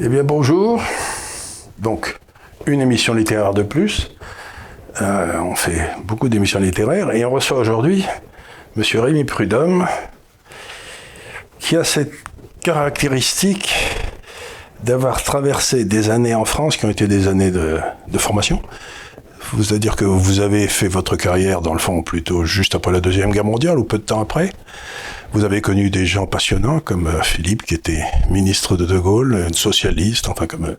Eh bien bonjour. Donc, une émission littéraire de plus. Euh, on fait beaucoup d'émissions littéraires et on reçoit aujourd'hui Monsieur Rémi Prudhomme, qui a cette caractéristique d'avoir traversé des années en France qui ont été des années de, de formation. C'est-à-dire que vous avez fait votre carrière, dans le fond, plutôt juste après la Deuxième Guerre mondiale ou peu de temps après. Vous avez connu des gens passionnants comme euh, Philippe, qui était ministre de De Gaulle, un socialiste, enfin comme... Euh,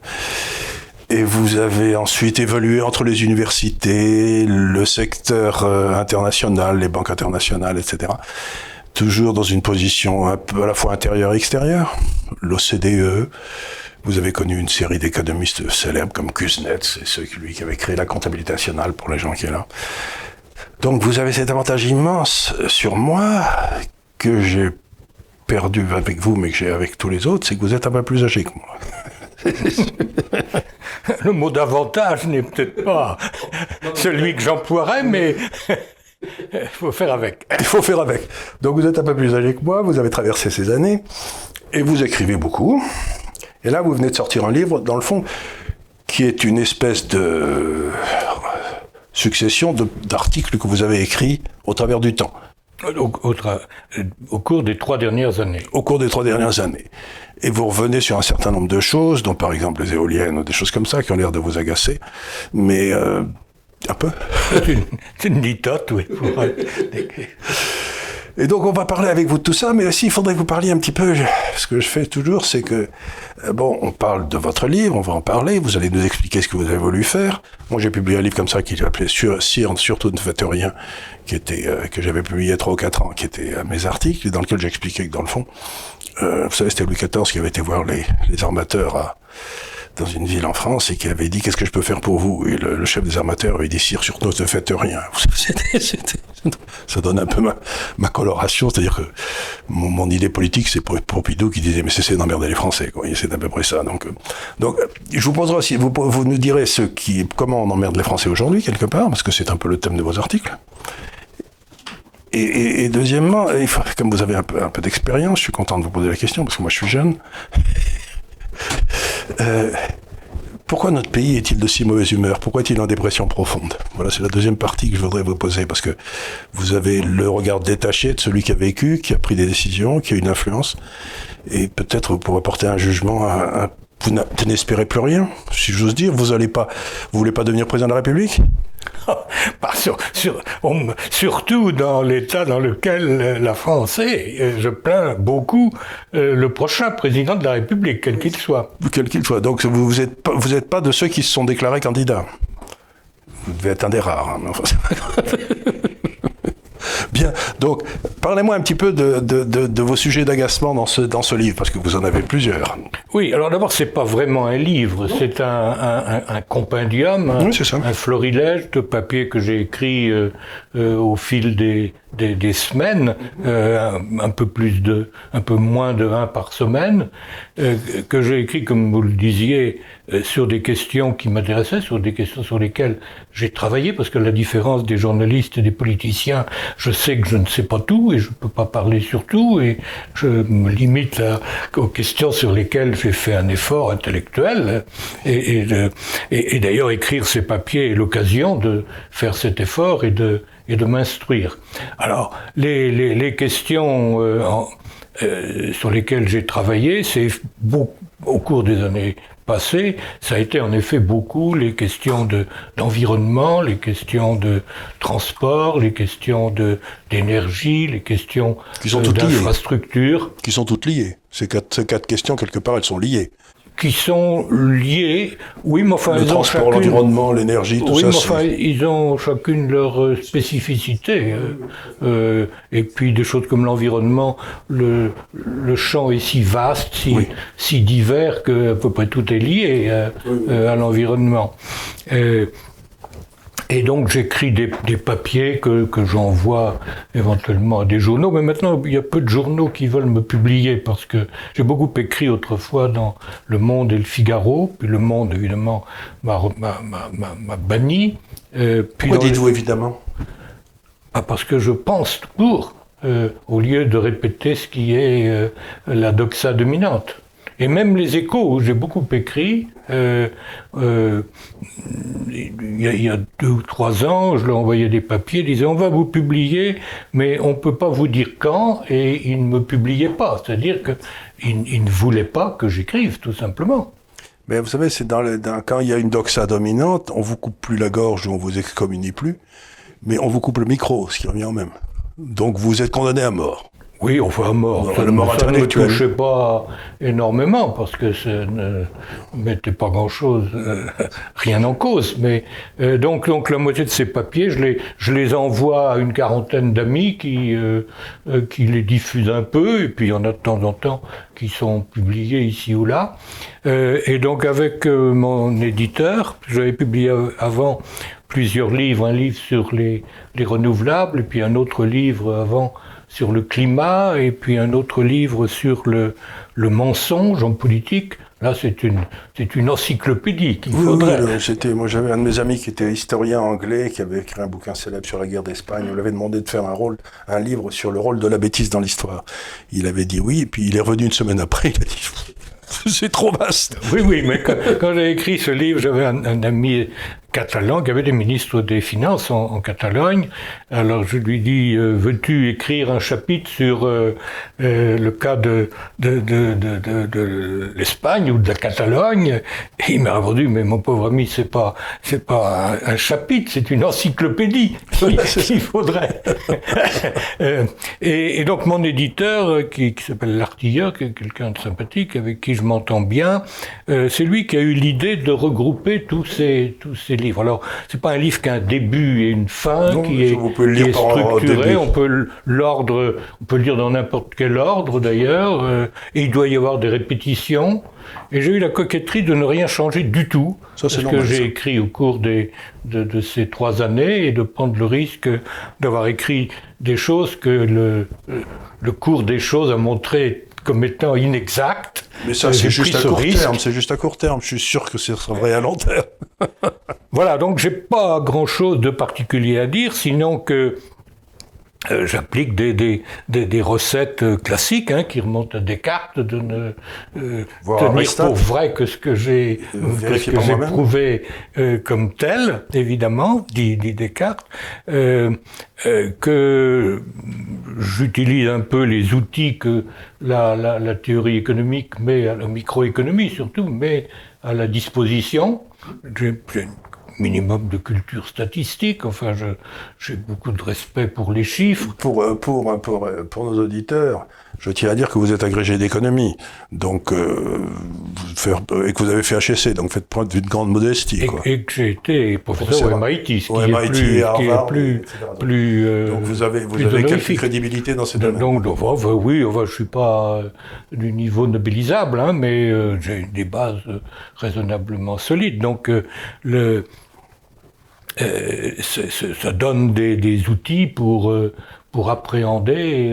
et vous avez ensuite évolué entre les universités, le secteur euh, international, les banques internationales, etc. Toujours dans une position un peu à la fois intérieure et extérieure. L'OCDE, vous avez connu une série d'économistes célèbres comme Kuznets, c'est celui qui avait créé la comptabilité nationale pour les gens qui sont là. Donc vous avez cet avantage immense sur moi que j'ai perdu avec vous, mais que j'ai avec tous les autres, c'est que vous êtes un peu plus âgé que moi. Le mot d'avantage n'est peut-être pas celui que j'emploierais, mais il faut faire avec. Il faut faire avec. Donc vous êtes un peu plus âgé que moi, vous avez traversé ces années, et vous écrivez beaucoup. Et là, vous venez de sortir un livre, dans le fond, qui est une espèce de succession d'articles que vous avez écrits au travers du temps. Au, au, cours des trois dernières années. Au cours des trois dernières années. Et vous revenez sur un certain nombre de choses, dont par exemple les éoliennes ou des choses comme ça qui ont l'air de vous agacer. Mais euh, un peu. C'est une, une litote, oui. Et donc on va parler avec vous de tout ça, mais aussi il faudrait que vous parliez un petit peu, ce que je fais toujours, c'est que, euh, bon, on parle de votre livre, on va en parler, vous allez nous expliquer ce que vous avez voulu faire. Moi j'ai publié un livre comme ça qui s'appelait Sur, surtout ne faites rien, qui était, euh, que j'avais publié 3 ou 4 ans, qui était mes articles, dans lequel j'expliquais que dans le fond, euh, vous savez, c'était Louis XIV qui avait été voir les, les armateurs à dans une ville en France et qui avait dit qu'est-ce que je peux faire pour vous? Et le, chef des armateurs avait dit sire surtout ne faites rien. ça donne un peu ma, coloration, c'est-à-dire que mon, idée politique c'est Pompidou qui disait mais cessez d'emmerder les Français. C'est à peu près ça. Donc, euh, donc je vous poserai aussi, vous, vous nous direz ce qui, comment on emmerde les Français aujourd'hui quelque part parce que c'est un peu le thème de vos articles. Et, deuxièmement, comme vous avez un peu d'expérience, je suis content de vous poser la question parce que moi je suis jeune. Euh, pourquoi notre pays est-il de si mauvaise humeur? Pourquoi est-il en dépression profonde? Voilà, c'est la deuxième partie que je voudrais vous poser, parce que vous avez le regard détaché de celui qui a vécu, qui a pris des décisions, qui a une influence, et peut-être vous pourrez porter un jugement un, vous n'espérez plus rien, si j'ose dire. Vous allez pas, vous voulez pas devenir président de la République? Sur, surtout dans l'état dans lequel la France est. Je plains beaucoup euh, le prochain président de la République, quel qu'il soit. Quel qu'il soit. Donc vous vous êtes pas, vous êtes pas de ceux qui se sont déclarés candidats. Vous devez être un des rares. Hein, donc parlez-moi un petit peu de, de, de, vos sujets d'agacement dans ce, dans ce livre, parce que vous en avez plusieurs. Oui, alors d'abord, c'est pas vraiment un livre, c'est un, un, un, compendium, un, un, florilège de papiers que j'ai écrit euh, euh, au fil des, des, des semaines, euh, un, peu plus de, un peu moins de un par semaine, euh, que j'ai écrit, comme vous le disiez, euh, sur des questions qui m'intéressaient, sur des questions sur lesquelles j'ai travaillé, parce que la différence des journalistes et des politiciens, je sais que je ne sais pas tout et je ne peux pas parler sur tout, et je me limite aux questions sur lesquelles j'ai fait un effort intellectuel. Et, et, et d'ailleurs, écrire ces papiers est l'occasion de faire cet effort et de et de m'instruire. Alors, les, les, les questions euh, euh, sur lesquelles j'ai travaillé, c'est au cours des années passées, ça a été en effet beaucoup les questions de d'environnement, les questions de transport, les questions de d'énergie, les questions d'infrastructure. Qui sont toutes liées. Ces quatre, ces quatre questions, quelque part, elles sont liées qui sont liés. Oui, mais enfin, le transport, l'environnement, l'énergie, tout oui, ça. Mais enfin, ils ont chacune leur euh, spécificité. Euh, euh, et puis des choses comme l'environnement, le, le champ est si vaste, si, si divers que à peu près tout est lié à l'environnement. Et donc j'écris des, des, papiers que, que j'envoie éventuellement à des journaux, mais maintenant il y a peu de journaux qui veulent me publier parce que j'ai beaucoup écrit autrefois dans Le Monde et le Figaro, puis Le Monde évidemment m'a banni. Euh, puis Pourquoi dites-vous évidemment? Ah, Parce que je pense toujours, euh, au lieu de répéter ce qui est euh, la doxa dominante. Et même les échos, où j'ai beaucoup écrit, euh, euh, il, y a, deux ou trois ans, je leur envoyais des papiers, disant on va vous publier, mais on ne peut pas vous dire quand, et ils ne me publiaient pas. C'est-à-dire qu'ils ne voulaient pas que j'écrive, tout simplement. Mais vous savez, c'est quand il y a une doxa dominante, on vous coupe plus la gorge ou on vous excommunie plus, mais on vous coupe le micro, ce qui revient au même. Donc vous êtes condamné à mort. Oui, à mort. ça, le mort ça ne touchait pas énormément parce que ça ne mettait pas grand-chose, euh, rien en cause. Mais euh, donc, donc la moitié de ces papiers, je les, je les envoie à une quarantaine d'amis qui, euh, qui les diffusent un peu, et puis il y en a de temps en temps qui sont publiés ici ou là. et donc avec mon éditeur, j'avais publié avant plusieurs livres, un livre sur les, les renouvelables, et puis un autre livre avant sur le climat et puis un autre livre sur le, le mensonge en politique. Là, c'est une, c'est une encyclopédie qu'il faudrait. Oui, c'était, moi, j'avais un de mes amis qui était historien anglais, qui avait écrit un bouquin célèbre sur la guerre d'Espagne. On lui avait demandé de faire un rôle, un livre sur le rôle de la bêtise dans l'histoire. Il avait dit oui, et puis il est revenu une semaine après. Il a dit c'est trop vaste. Oui, oui, mais quand, j'ai écrit ce livre, j'avais un, un, ami catalan qui avait des ministres des Finances en, Catalogne. Alors je lui dis, euh, veux-tu écrire un chapitre sur euh, euh, le cas de, de, de, de, de l'Espagne ou de la Catalogne? Et il m'a répondu, mais mon pauvre ami, c'est pas c'est pas un, chapitre, c'est une encyclopédie qu'il faudrait. et, et, donc mon éditeur, qui, qui s'appelle L'Artilleur, qui est quelqu'un de sympathique, avec qui je m'entends bien, c'est lui qui a eu l'idée de regrouper tous ces tous ces livres. Alors, c'est pas un livre qui a un début et une fin, qui, est, structuré. On peut l'ordre, on peut le lire dans n'importe quel ordre d'ailleurs, euh, et il doit y avoir des répétitions. Et j'ai eu la coquetterie de ne rien changer du tout, ça, parce que j'ai écrit au cours des, de, de, ces trois années et de prendre le risque d'avoir écrit des choses que le, le cours des choses a montré comme étant inexact. Mais ça, c'est juste à court terme. C'est juste à court terme. Je suis sûr que ce sera vrai à long terme. voilà. Donc, j'ai pas grand chose de particulier à dire, sinon que euh, j'applique des, des, des, des, recettes euh, classiques hein, qui remontent à Descartes, de ne euh, tenir pour vrai que ce que j'ai euh, prouvé comme tel, évidemment, dit, dit Descartes, que j'utilise un peu les outils que la, la, la théorie économique met, à la microéconomie surtout, met à la disposition. J'ai minimum de culture statistique. Enfin, j'ai beaucoup de respect pour les chiffres. Pour, euh, pour, pour, euh, pour nos auditeurs, je tiens à dire que vous êtes agrégé d'économie, donc euh, et que vous avez fait HSC, donc faites preuve d'une grande modestie. Et, quoi. et que j'ai été professeur au MIT, ce qui est plus, qui est plus, plus euh, donc vous avez, vous avez quelques crédibilité dans ces domaines. Donc, donc oui, enfin, je suis pas du niveau nobilisable, hein, mais j'ai des bases raisonnablement solides. Donc le euh, ça donne des, des, outils pour, euh, pour appréhender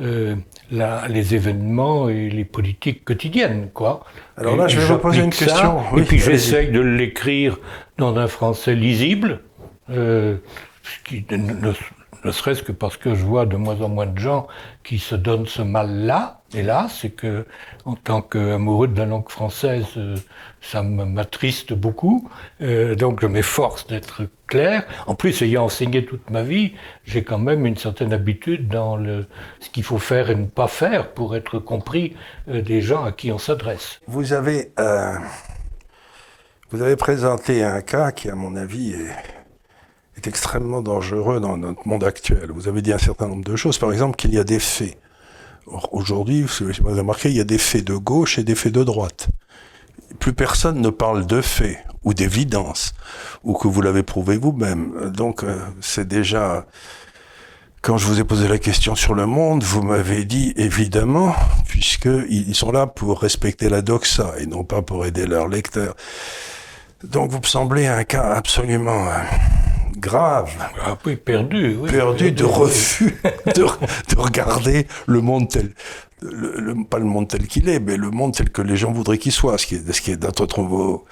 euh, la, les événements et les politiques quotidiennes. Quoi. Alors là, je vais vous poser une question. et puis j'essaye de l'écrire dans un français lisible, ce qui ne, ne serait-ce que parce que je vois de moins en moins de gens qui se donnent ce mal-là. Et là, c'est que, en tant qu'amoureux de la langue française, euh, ça m'attriste beaucoup. Euh, donc, je m'efforce d'être clair. En plus, ayant enseigné toute ma vie, j'ai quand même une certaine habitude dans ce qu'il faut faire et ne pas faire pour être compris euh, des gens à qui on s'adresse. Vous avez, vous avez présenté un cas qui, à mon avis, est extrêmement dangereux dans notre monde actuel. Vous avez dit un certain nombre de choses, par exemple qu'il y a des faits. Aujourd'hui, vous avez remarqué, il y a des faits de gauche et des faits de droite. Plus personne ne parle de faits ou d'évidence, ou que vous l'avez prouvé vous-même. Donc, euh, c'est déjà... Quand je vous ai posé la question sur le monde, vous m'avez dit évidemment, puisqu'ils sont là pour respecter la doxa et non pas pour aider leurs lecteurs. Donc vous me semblez un cas absolument euh, grave. Ah oui, perdu. Oui, perdu de refus de, de, regarder le monde tel, le, pas le monde tel qu'il est, mais le monde tel que les gens voudraient qu'il soit, ce qui est, ce qui est d'un nouveau.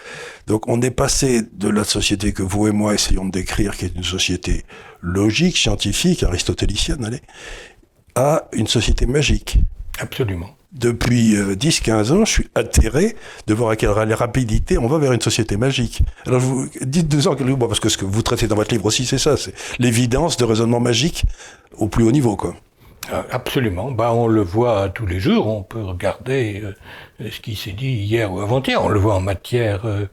Donc on est passé de la société que vous et moi essayons de décrire, qui est une société logique, scientifique, aristotélicienne, allez, à une société magique. Absolument. Depuis 10-15 ans, je suis atterré de voir à quelle rapidité on va vers une société magique. Alors, vous dites-nous en parce que ce que vous traitez dans votre livre aussi, c'est ça, c'est l'évidence de raisonnement magique au plus haut niveau, quoi. Euh, absolument. Bah, on le voit tous les jours. On peut regarder euh, ce qui s'est dit hier ou avant-hier. On le voit en matière, euh,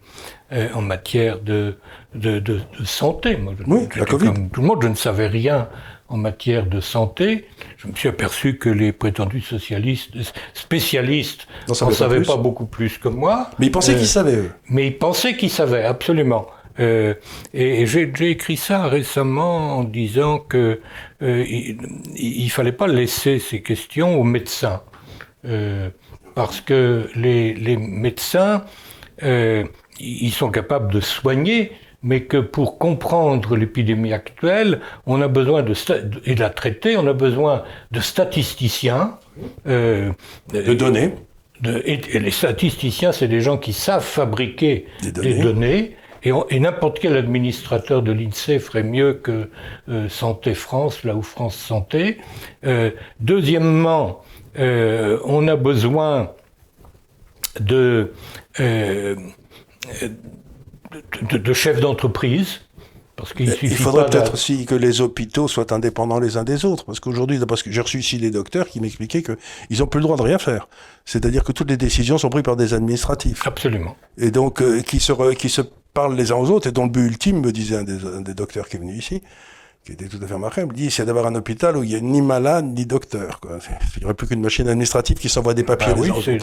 en matière de, de, de, santé. Moi, oui, la COVID. Comme tout le monde, je ne savais rien en matière de santé. Je me suis aperçu que les prétendus socialistes, spécialistes, n'en savaient pas, beaucoup plus que moi. Mais ils pensaient qu'ils savaient. Mais ils pensaient qu'ils savaient, absolument. Euh, et, j'ai écrit ça récemment en disant que euh, il, fallait pas laisser ces questions aux médecins, euh, parce que les, les médecins, euh, ils sont capables de soigner, mais que pour comprendre l'épidémie actuelle, on a besoin de et de la traiter, on a besoin de statisticiens, euh, de données. De, et, les statisticiens, c'est des gens qui savent fabriquer des données, des données et, n'importe quel administrateur de l'INSEE ferait mieux que euh, Santé France, là où France Santé. Euh, deuxièmement, on a besoin de, de, de chefs d'entreprise il faudrait peut-être aussi que les hôpitaux soient indépendants les uns des autres, parce qu'aujourd'hui, parce que j'ai reçu ici des docteurs qui m'expliquaient qu'ils n'ont plus le droit de rien faire. C'est-à-dire que toutes les décisions sont prises par des administratifs. Absolument. Et donc, euh, qui, se qui se parlent les uns aux autres, et dont le but ultime, me disait un des, docteurs qui est venu ici, qui était tout à fait remarquable, dit c'est d'avoir un hôpital où il n'y a ni malade ni docteur. Il n'y aurait plus qu'une machine administrative qui s'envoie des papiers. Ah oui, c'est,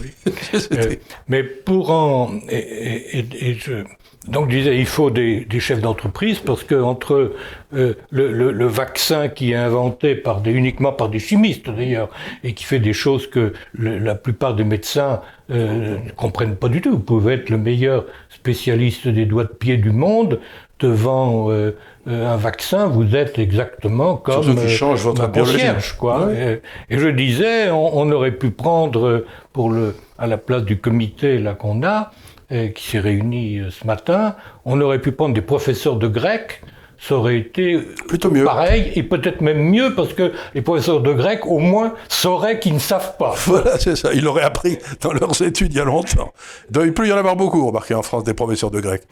oui. Euh, mais pour en... Et, et, et je donc, je disais, il faut des, des chefs d'entreprise parce que entre euh, le, le, le, vaccin qui est inventé par des, uniquement par des chimistes d'ailleurs et qui fait des choses que la plupart des médecins euh, ne comprennent pas du tout. Vous pouvez être le meilleur spécialiste des doigts de pied du monde devant euh, un vaccin, vous êtes exactement comme qui change votre concierge, quoi. Et, et, je disais, on, on, aurait pu prendre pour le à la place du comité là qu'on a euh, qui s'est réuni euh, ce matin, on aurait pu prendre des professeurs de grec, ça aurait été plutôt mieux. Pareil, et peut-être même mieux, parce que les professeurs de grec, au moins, sauraient qu'ils ne savent pas. Voilà, c'est ça. Ils l'auraient appris dans leurs études il y a longtemps. Il peut y en avoir beaucoup, remarquez, en France, des professeurs de grec.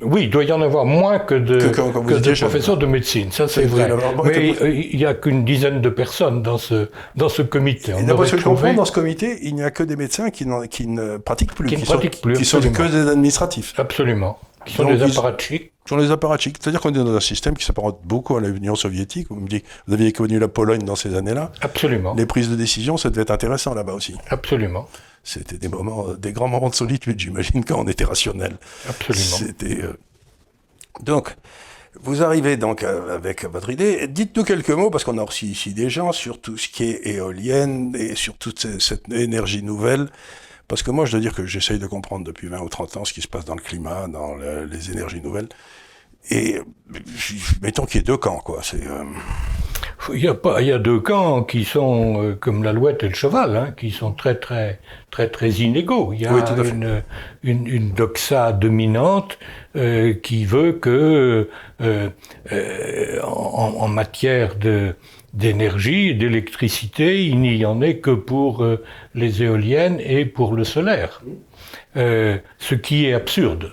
Oui, il doit y en avoir moins que de, que, professeurs de médecine, ça c'est vrai. Mais euh, il n'y a qu'une dizaine de personnes dans ce, dans ce comité. D'après ce que je comprends, dans ce comité, il n'y a que des médecins qui, qui ne pratiquent plus, qui, ne pratiquent plus, qui sont que des administratifs. Absolument. Qui sont des apparatchiks. Qui sont des apparatchiks. C'est-à-dire qu'on est dans un système qui s'apparente beaucoup à l'Union soviétique. Vous me dites, vous aviez connu la Pologne dans ces années-là. Absolument. Les prises de décision, ça devait être intéressant là-bas aussi. Absolument. C'était des moments, des grands moments de solitude, j'imagine, quand on était rationnel. Absolument. C'était. Euh, donc, vous arrivez donc euh, avec votre idée. Dites-nous quelques mots, parce qu'on a reçu ici des gens sur tout ce qui est éolienne et sur toute cette énergie nouvelle. Parce que moi, je dois dire que j'essaye de comprendre depuis 20 ou 30 ans ce qui se passe dans le climat, dans les énergies nouvelles. Et mettons qu'il y ait deux camps, quoi. C'est. Euh, il y, a pas, il y a deux camps qui sont euh, comme l'alouette et le cheval, hein, qui sont très très très très inégaux. Il y a une, une, une, doxa dominante euh, qui veut que euh, euh en, en, matière de d'énergie, d'électricité, il n'y en ait que pour euh, les éoliennes et pour le solaire, ce qui est absurde,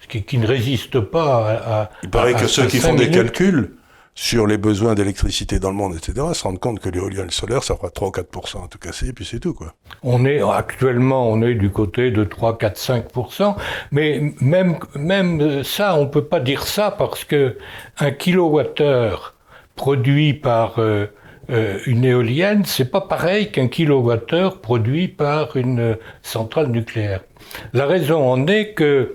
ce qui, qui ne résiste pas à. à il paraît que ceux qui font des calculs sur les besoins d'électricité dans le monde, etc., se rendent compte que l'éolien et le solaire, ça fera 3 ou 4% à tout casser, et puis c'est tout, quoi. On est, actuellement, on est du côté de 3, 4, 5%, mais même, même ça, on peut pas dire ça parce que un kilowattheure produit par euh, euh, une éolienne, c'est pas pareil qu'un kilowattheure produit par une centrale nucléaire. La raison en est que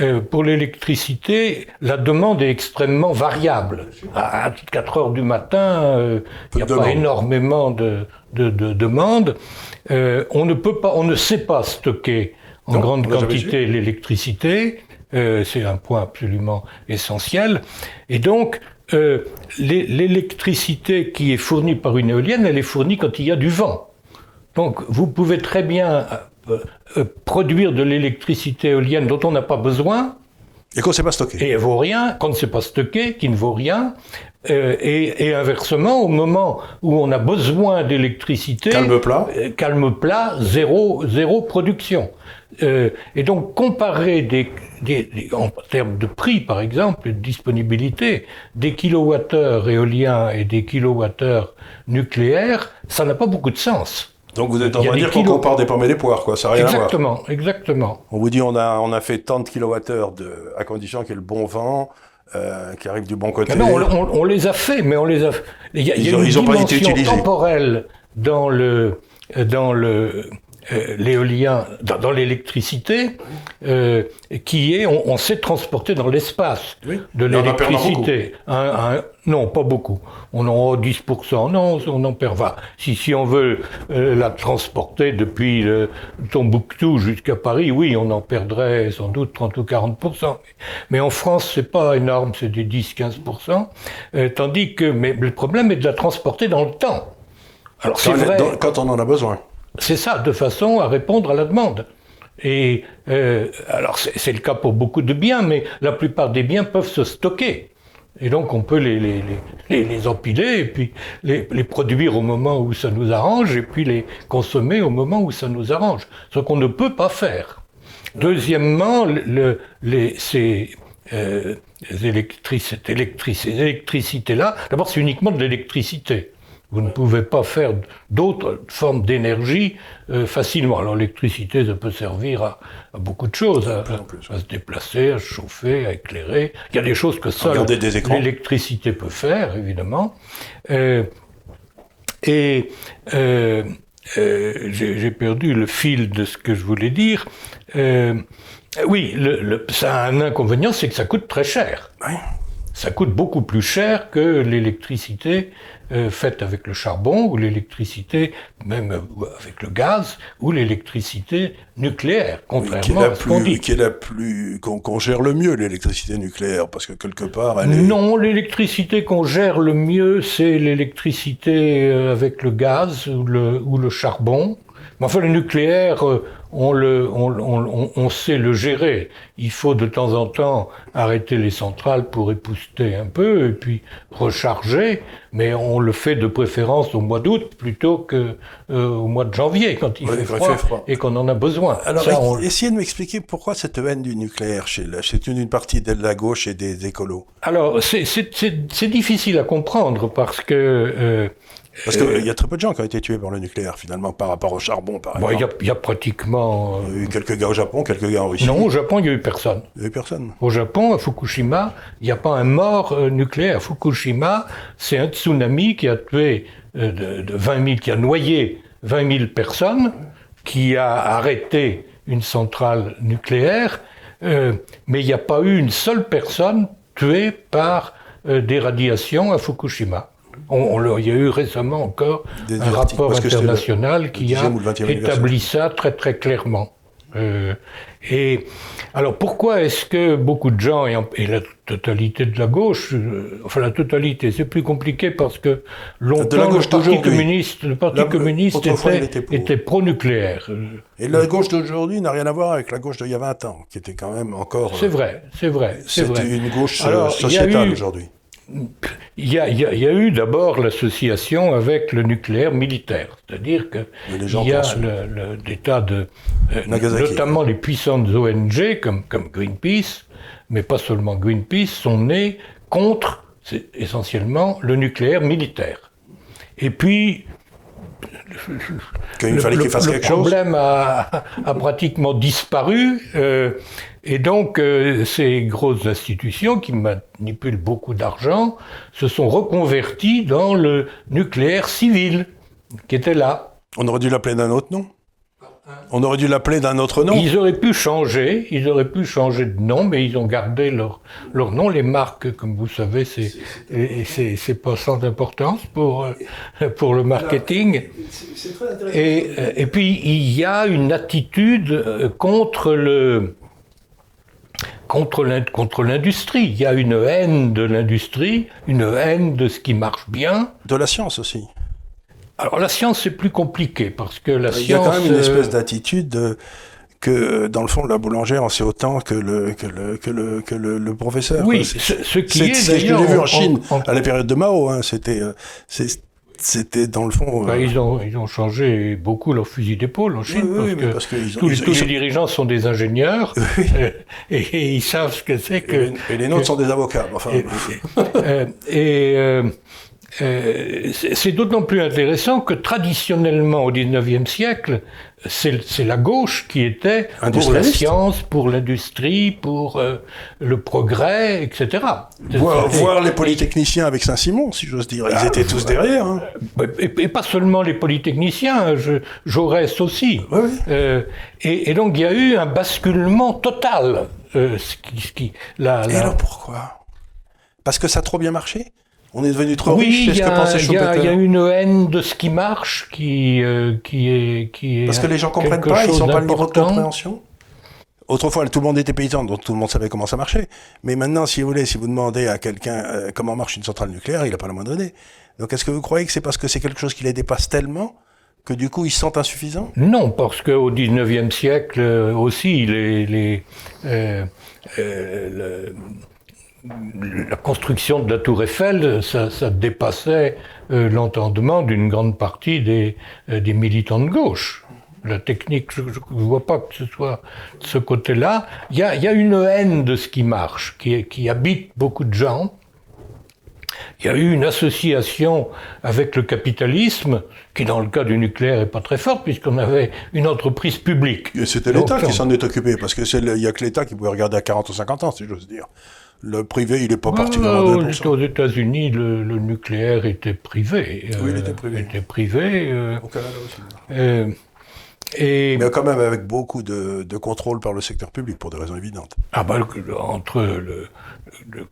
euh, pour l'électricité, la demande est extrêmement variable. À, 4 heures du matin, euh, il n'y a pas énormément de, de, de demandes. Euh, on ne peut pas, on ne sait pas stocker en grande quantité l'électricité. C'est un point absolument essentiel. Et donc, l'électricité qui est fournie par une éolienne, elle est fournie quand il y a du vent. Donc, vous pouvez très bien euh, euh, produire de l'électricité éolienne dont on n'a pas besoin, Et qu'on ne sait pas stocker. Et vaut rien, qu'on ne sait pas stocker, qui ne vaut rien. Euh, et, et, inversement, au moment où on a besoin d'électricité, calme plat, euh, calme plat, zéro, zéro production. Euh, et donc comparer des, des, en termes de prix, par exemple, de disponibilité, des kilowattheures éoliens et des kilowattheures nucléaires, ça n'a pas beaucoup de sens. Donc vous êtes en train de dire qu'on compare des pommes et des poires, quoi. Ça n'a rien exactement, à voir. Exactement, On vous dit on a on a fait tant de kilowattheures de, à condition qu'il y ait le bon vent, euh, qui arrive du bon côté. non, on, on, les a fait, mais on les a. Il y a, ils, y a une ils dimension temporelle dans le dans le euh, l'éolien, dans, dans l'électricité, euh, qui est, on, on sait transporter dans l'espace oui. de l'électricité. non, pas beaucoup. On en a 10%. Non, on en perd 20. Si, si on veut euh, la transporter depuis Tombouctou jusqu'à Paris, oui, on en perdrait sans doute 30 ou 40%. Mais en France, c'est pas énorme, c'est des 10-15%. Euh, tandis que, mais le problème est de la transporter dans le temps. Alors c'est vrai. Dans, quand on en a besoin. C'est ça, de façon à répondre à la demande. Et euh, alors c'est le cas pour beaucoup de biens, mais la plupart des biens peuvent se stocker. Et donc on peut les, les, les, les empiler et puis les, produire au moment où ça nous arrange et puis les consommer au moment où ça nous arrange. Ce qu'on ne peut pas faire. Deuxièmement, le, les, ces euh, électricités, électricités-là, d'abord c'est uniquement de l'électricité. Vous ne pouvez pas faire d'autres formes d'énergie euh, facilement. Alors l'électricité, ça peut servir à, à beaucoup de choses, à, à, se déplacer, à se chauffer, à éclairer. Il y a des choses que seule l'électricité peut faire, évidemment. Euh, et euh, j'ai perdu le fil de ce que je voulais dire. Oui, le, le, ça a un inconvénient, c'est que ça coûte très cher. Oui. Ça coûte beaucoup plus cher que l'électricité euh, faite avec le charbon ou l'électricité même avec le gaz ou l'électricité nucléaire, contrairement oui, à ce qu'on dit. Qui est la plus qu'on qu gère le mieux l'électricité nucléaire parce que quelque part elle est... Non, l'électricité qu'on gère le mieux c'est l'électricité avec le gaz ou le, ou le charbon. Mais enfin le nucléaire on, le, on, on, on, sait le gérer. Il faut de temps en temps arrêter les centrales pour épousseter un peu et puis recharger, mais on le fait de préférence au mois d'août plutôt que euh, au mois de janvier quand il, oui, fait, froid, fait, froid et qu'on en a besoin. Alors, Ça, on... essayez de m'expliquer pourquoi cette haine du nucléaire chez, chez une partie de la gauche et des écolos? Alors, c'est difficile à comprendre parce que euh, parce qu'il euh, y a très peu de gens qui ont été tués par le nucléaire, finalement, par rapport au charbon, par exemple. Il y, y, a pratiquement... Il y a eu quelques gars au Japon, quelques gars en Russie. Non, au Japon, il n'y a eu personne. Il n'y personne. Au Japon, à Fukushima, il n'y a pas un mort euh, nucléaire. Fukushima, c'est un tsunami qui a tué euh, de, de 20 000, qui a noyé 20 000 personnes, qui a arrêté une centrale nucléaire, euh, mais il n'y a pas eu une seule personne tuée par euh, des radiations à Fukushima. On, on, il y a eu récemment encore Des un rapport international le, qui a établi ça très très clairement. Euh, et alors pourquoi est-ce que beaucoup de gens et, et, la totalité de la gauche, euh, enfin la totalité, c'est plus compliqué parce que longtemps le Parti communiste, le Parti la, communiste était, était, était pro-nucléaire. Et la gauche d'aujourd'hui n'a rien à voir avec la gauche d'il y a 20 ans, qui était quand même encore. C'est vrai, c'est vrai, c'est vrai. une gauche alors, sociétale aujourd'hui. Il y, a, il, y a, il y a, eu d'abord l'association avec le nucléaire militaire, c'est-à-dire que il y a le, le, des tas de, euh, notamment les puissantes ONG comme, comme Greenpeace, mais pas seulement Greenpeace, sont nées contre essentiellement le nucléaire militaire. Et puis il fallait qu'il fasse le quelque problème chose. A, a pratiquement disparu. Euh, et donc, euh, ces grosses institutions qui manipulent beaucoup d'argent se sont reconverties dans le nucléaire civil qui était là. On aurait dû l'appeler d'un autre nom on aurait dû l'appeler d'un autre nom. Ils auraient pu changer, ils auraient pu changer de nom, mais ils ont gardé leur, leur nom. Les marques, comme vous savez, c'est, c'est, pas sans importance pour, pour le marketing. C'est très intéressant. Et, et puis, il y a une attitude contre le, contre l'industrie. Il y a une haine de l'industrie, une haine de ce qui marche bien. De la science aussi. Alors la science c'est plus compliqué parce que la Il science. Il y a quand même une espèce d'attitude de que dans le fond la boulangère en sait autant que le que le que le que le, professeur. Oui, ce, qui est, ce que j'ai vu en Chine à la période de Mao. Hein, c'était euh, c'était dans le fond. Bah, ils, ont, ils ont changé beaucoup leur fusil d'épaule en Chine parce, que, tous, les, dirigeants sont des ingénieurs et, ils savent ce que c'est que. Et, les nôtres sont des avocats. Enfin. Et, euh, c'est d'autant plus intéressant que traditionnellement au XIXe siècle, c'est la gauche qui était pour la science, pour l'industrie, pour euh, le progrès, etc. Voir, les polytechniciens avec Saint-Simon, si j'ose dire, ils ah, étaient tous derrière. Hein. Et, pas seulement les polytechniciens, Jaurès aussi. Euh, et, donc il y a eu un basculement total. ce qui, et alors pourquoi? Parce que ça a trop bien marché? On est devenu trop riche, c'est ce que pensait Schumpeter. Il y a une haine de ce qui marche qui, euh, qui, est, qui est. Parce que les gens comprennent pas, ils n'ont pas le niveau de compréhension. Autrefois, tout le monde était paysan, donc tout le monde savait comment ça marchait. Mais maintenant, si vous voulez, si vous demandez à quelqu'un euh, comment marche une centrale nucléaire, il n'a pas la moindre idée. Donc, est-ce que vous croyez que c'est parce que c'est quelque chose qui les dépasse tellement que du coup, ils se sentent insuffisants? Non, parce qu'au 19e siècle euh, aussi, les, les euh, le, la construction de la tour Eiffel, ça, dépassait euh, l'entendement d'une grande partie des, euh, des, militants de gauche. La technique, je ne vois pas que ce soit de ce côté-là. Il y a, une haine de ce qui marche, qui, qui habite beaucoup de gens. Il y a eu une association avec le capitalisme, qui dans le cas du nucléaire est pas très forte, puisqu'on avait une entreprise publique. Et c'était l'État qui s'en est occupé, parce qu'il n'y a que l'État qui pouvait regarder à 40 ou 50 ans, si j'ose dire le privé, il n'est pas particulièrement euh, Aux États-Unis, le, nucléaire était privé. Oui, il était privé. était privé euh, Au Canada aussi. Euh, et... Mais quand même avec beaucoup de, de, contrôle par le secteur public, pour des raisons évidentes. Ah bah, entre le, le,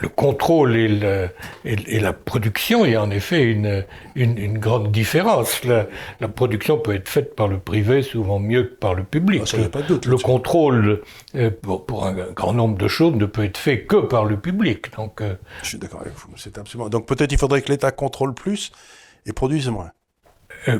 le contrôle et, et, la production, il y a en effet une, une, grande différence. La, la, production peut être faite par le privé souvent mieux que par le public. Ah, pas de doute, le contrôle euh, pour, un grand nombre de choses ne peut être fait que par le public. Donc, euh, Je suis d'accord avec vous. C'est absolument. Donc peut-être il faudrait que l'État contrôle plus et produise moins. Euh,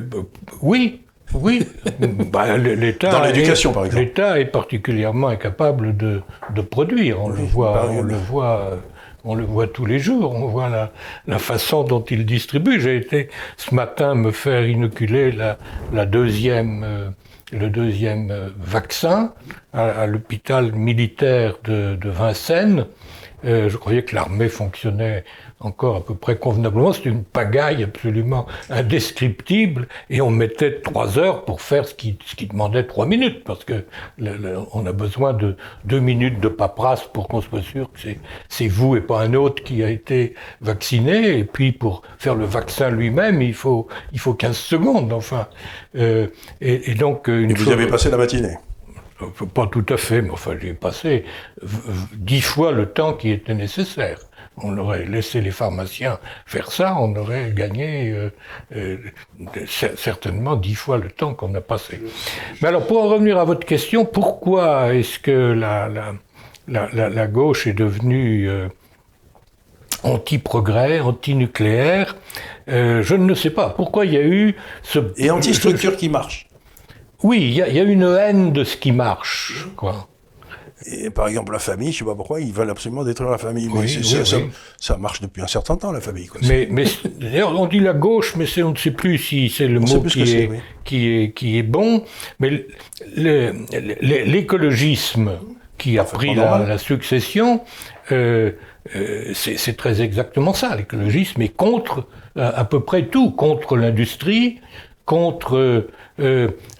oui, oui, bah, l'État. Dans l'éducation, par exemple. L'État est particulièrement incapable de, de produire. On le voit, on le voit, on le voit tous les jours. On voit la, la façon dont il distribue. J'ai été ce matin me faire inoculer la, la deuxième. Euh, le deuxième euh, vaccin à, l'hôpital militaire de, de Vincennes. Euh, je croyais que l'armée fonctionnait encore à peu près convenablement. C'était une pagaille absolument indescriptible et on mettait trois heures pour faire ce qui, ce qui demandait trois minutes parce que on a besoin de deux minutes de paperasse pour qu'on soit sûr que c'est vous et pas un autre qui a été vacciné. Et puis pour faire le vaccin lui-même il faut il faut 15 secondes enfin. Euh, et, donc une et vous avez passé la matinée? Euh, pas tout à fait, mais enfin j'ai passé dix fois le temps qui était nécessaire on aurait laissé les pharmaciens faire ça, on aurait gagné euh, euh, certainement dix fois le temps qu'on a passé. Mais alors, pour en revenir à votre question, pourquoi est-ce que la, la, gauche est devenue euh, anti-progrès, anti-nucléaire Je ne sais pas. Pourquoi il y a eu ce... Et anti-structure qui marche oui, il y, a une haine de ce qui marche, quoi. Et par exemple, la famille, je sais pas pourquoi, ils veulent absolument détruire la famille. Mais ça, marche depuis un certain temps, la famille. Mais, mais d'ailleurs, on dit la gauche, mais on ne sait plus si c'est le mot qui est, qui, est, qui est bon. Mais l'écologisme qui a pris la, succession, euh, euh, c'est très exactement ça. L'écologisme est contre euh, à peu près tout, contre l'industrie, contre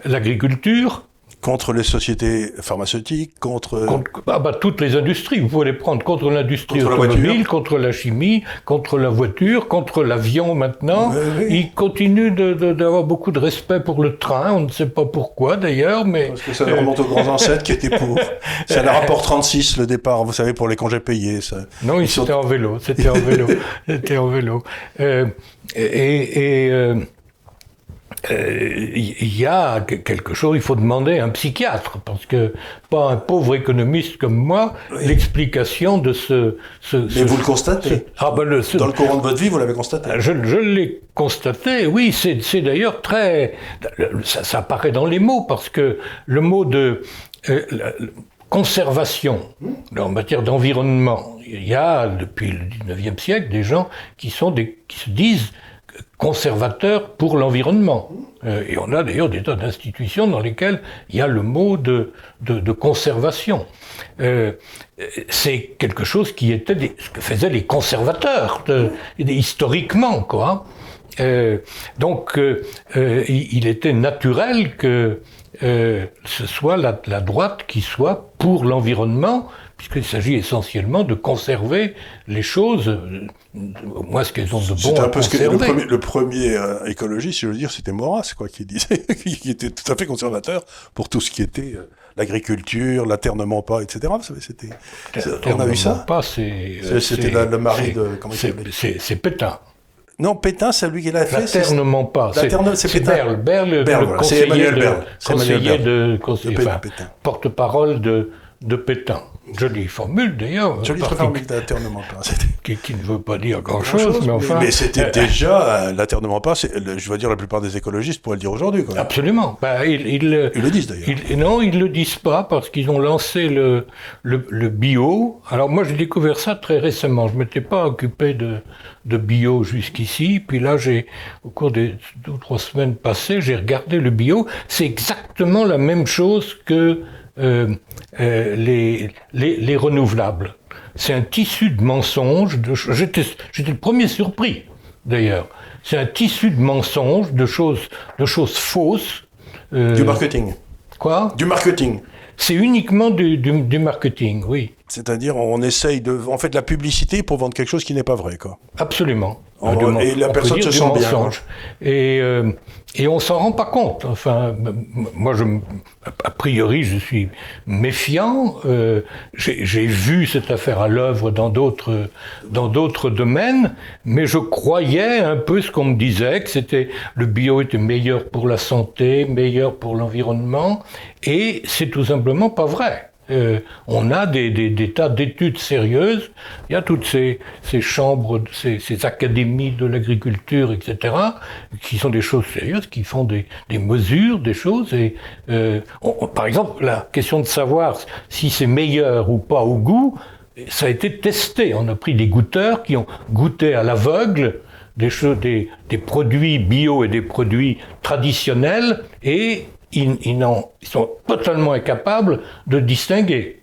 l'agriculture, Contre les sociétés pharmaceutiques, contre... ah bah, toutes les industries, vous pouvez les prendre contre l'industrie automobile, contre la chimie, contre la voiture, contre l'avion maintenant. Ils continuent d'avoir beaucoup de respect pour le train, on ne sait pas pourquoi d'ailleurs, mais... Parce que ça remonte aux grands ancêtres qui étaient pour. C'est le rapport 36, le départ, vous savez, pour les congés payés. Ça. Non, c'était en vélo, c'était en vélo, c'était en vélo. Euh, et... et euh, il y a quelque chose, il faut demander à un psychiatre, parce que pas un pauvre économiste comme moi, l'explication de ce, ce, Mais vous le constatez. ah ben le, Dans le courant de votre vie, vous l'avez constaté. Je, je l'ai constaté, oui, c'est d'ailleurs très... Ça, ça, apparaît dans les mots, parce que le mot de... Euh, conservation en matière d'environnement. Il y a depuis le 19e siècle des gens qui, sont des, qui se disent conservateurs pour l'environnement. Euh, et on a d'ailleurs des tas d'institutions dans lesquelles il y a le mot de, de, conservation. Euh, c'est quelque chose qui était ce que faisaient les conservateurs historiquement, quoi. Euh, donc, il était naturel que euh, ce soit la, droite qui soit pour l'environnement, puisqu'il s'agit essentiellement de conserver les choses, euh, moi ce qu'elles ont de bon C'était un peu ce que le premier, le premier euh, écologiste, je veux dire, c'était Maurras, quoi, qui disait, qui était tout à fait conservateur pour tout ce qui était l'agriculture, la terre ne ment pas, etc. C'était, on a vu ça. Pas, c'est, c'était le mari de, comment C'est Pétain. Non, Pétain, c'est lui qui l'a fait. La Terre ne ment pas. C'est Berle. Berle, Berle le conseiller, de, conseiller de, porte-parole de, de Pétain. Jolie formule d'ailleurs. Jolie formule ment pas. Qui, qui, ne veut pas dire grand-chose, mais enfin. Mais c'était euh, déjà, euh, ment pas, je veux dire, la plupart des écologistes pourraient le dire aujourd'hui. Absolument. Bah, ils, ils, le disent d'ailleurs. Non, ils ne le disent pas parce qu'ils ont lancé le, le, le bio. Alors moi, j'ai découvert ça très récemment. Je ne m'étais pas occupé de, de bio jusqu'ici. Puis là, j'ai, au cours des deux ou trois semaines passées, j'ai regardé le bio. C'est exactement la même chose que euh, euh, les, les, renouvelables. C'est un tissu de mensonges. De, j'étais, j'étais le premier surpris, d'ailleurs. C'est un tissu de mensonges, de choses, de choses fausses. Euh, du marketing. Quoi? Du marketing. C'est uniquement du, du, marketing, oui. C'est-à-dire, on essaye de. On fait de la publicité pour vendre quelque chose qui n'est pas vrai, quoi. Absolument. et la personne se sent bien. Et, euh, et on s'en rend pas compte. Enfin, moi, je, a priori, je suis méfiant. Euh, J'ai vu cette affaire à l'œuvre dans d'autres dans d'autres domaines, mais je croyais un peu ce qu'on me disait que c'était le bio était meilleur pour la santé, meilleur pour l'environnement, et c'est tout simplement pas vrai. Euh, on a des, des, tas d'études sérieuses. Il y a toutes ces, ces chambres, ces, ces, académies de l'agriculture, etc., qui sont des choses sérieuses, qui font des, des mesures, des choses. Et euh, par exemple, la question de savoir si c'est meilleur ou pas au goût, ça a été testé. On a pris des goûteurs qui ont goûté à l'aveugle des, des, des produits bio et des produits traditionnels et ils, ils, ils, sont totalement incapables de distinguer.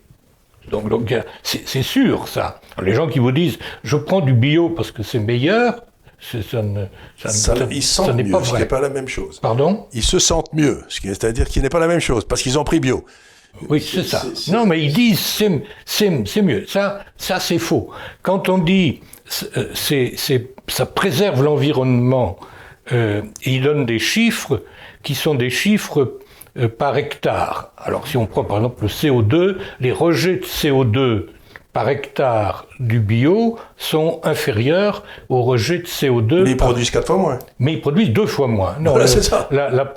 Donc, donc c'est sûr ça. Les gens qui vous disent je prends du bio parce que c'est meilleur, ça ne, ça, ça, ils sentent mieux, pas ce qui n'est pas la même chose. Pardon? Ils se sentent mieux, c'est-à-dire qu'il n'est pas la même chose, parce qu'ils ont pris bio. Oui, c'est ça. Non, mais ils disent c'est mieux. Ça, ça c'est faux. Quand on dit euh, c'est ça préserve l'environnement, euh, ils donnent des chiffres qui sont des chiffres euh, par hectare. Alors si on prend par exemple le CO2, les rejets de CO2 par hectare du bio sont inférieurs aux rejets de CO2. Mais ils produisent quatre fois moins. Mais ils produisent deux fois moins. Non, c'est ça. La, la,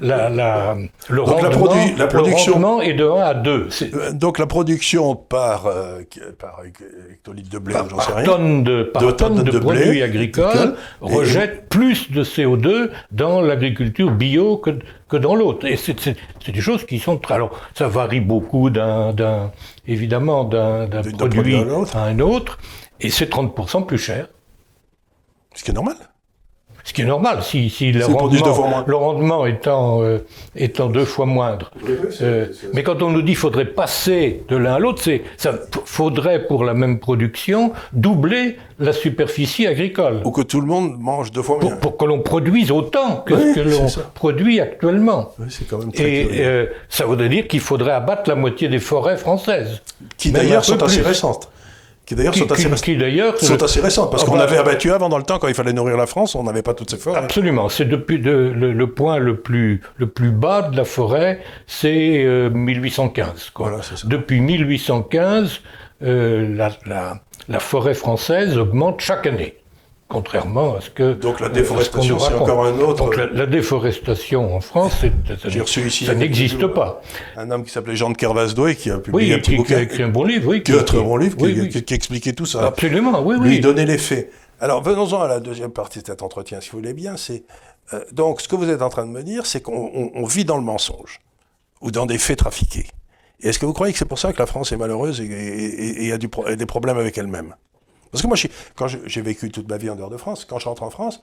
la, la, le, rendement, la, production, est de 1 à 2. Euh, donc la production par, euh, par hectolitre de blé, j'en sais rien. Tonne de, par tonne, de, produits agricoles rejette plus de CO2 dans l'agriculture bio que, que dans l'autre. Et c'est des choses qui sont. Alors, ça varie beaucoup d'un, évidemment, d'un produit à un autre, et c'est 30% plus cher. Ce qui est normal. Ce qui est normal, si, si le, rendement, le, rendement, étant, euh, étant deux fois moindre. Euh, mais quand on nous dit qu'il faudrait passer de l'un à l'autre, c'est ça faudrait pour la même production doubler la superficie agricole. Ou que tout le monde mange deux fois moins. Pour, que l'on produise autant que ce que l'on produit actuellement. quand même très Et euh, ça voudrait dire qu'il faudrait abattre la moitié des forêts françaises. Qui d'ailleurs sont assez récentes qui d'ailleurs sont, assez, sont assez récentes, parce ah qu'on bah, avait abattu avant dans le temps, quand il fallait nourrir la France, on n'avait pas toutes ces forêts. Absolument, c'est depuis le, point le plus, le plus bas de la forêt, c'est 1815. Euh, quoi. Depuis 1815, euh, la, la, la, forêt française augmente chaque année. Contrairement à ce que. Donc la déforestation, c'est encore un autre. Donc la, déforestation en France, ça, n'existe pas. Un homme qui s'appelait Jean de Kervasdoué qui a publié un petit qui, a écrit un bon livre, oui. Qui, a un bon livre, qui, expliquait tout ça. Absolument, oui, oui. Lui donnait les faits. Alors venons-en à la deuxième partie de cet entretien, si vous voulez bien. C'est euh, donc ce que vous êtes en train de me dire, c'est qu'on vit dans le mensonge ou dans des faits trafiqués. Est-ce que vous croyez que c'est pour ça que la France est malheureuse et, a, du, des problèmes avec elle-même? Parce que moi, quand j'ai vécu toute ma vie en dehors de France, quand je rentre en France,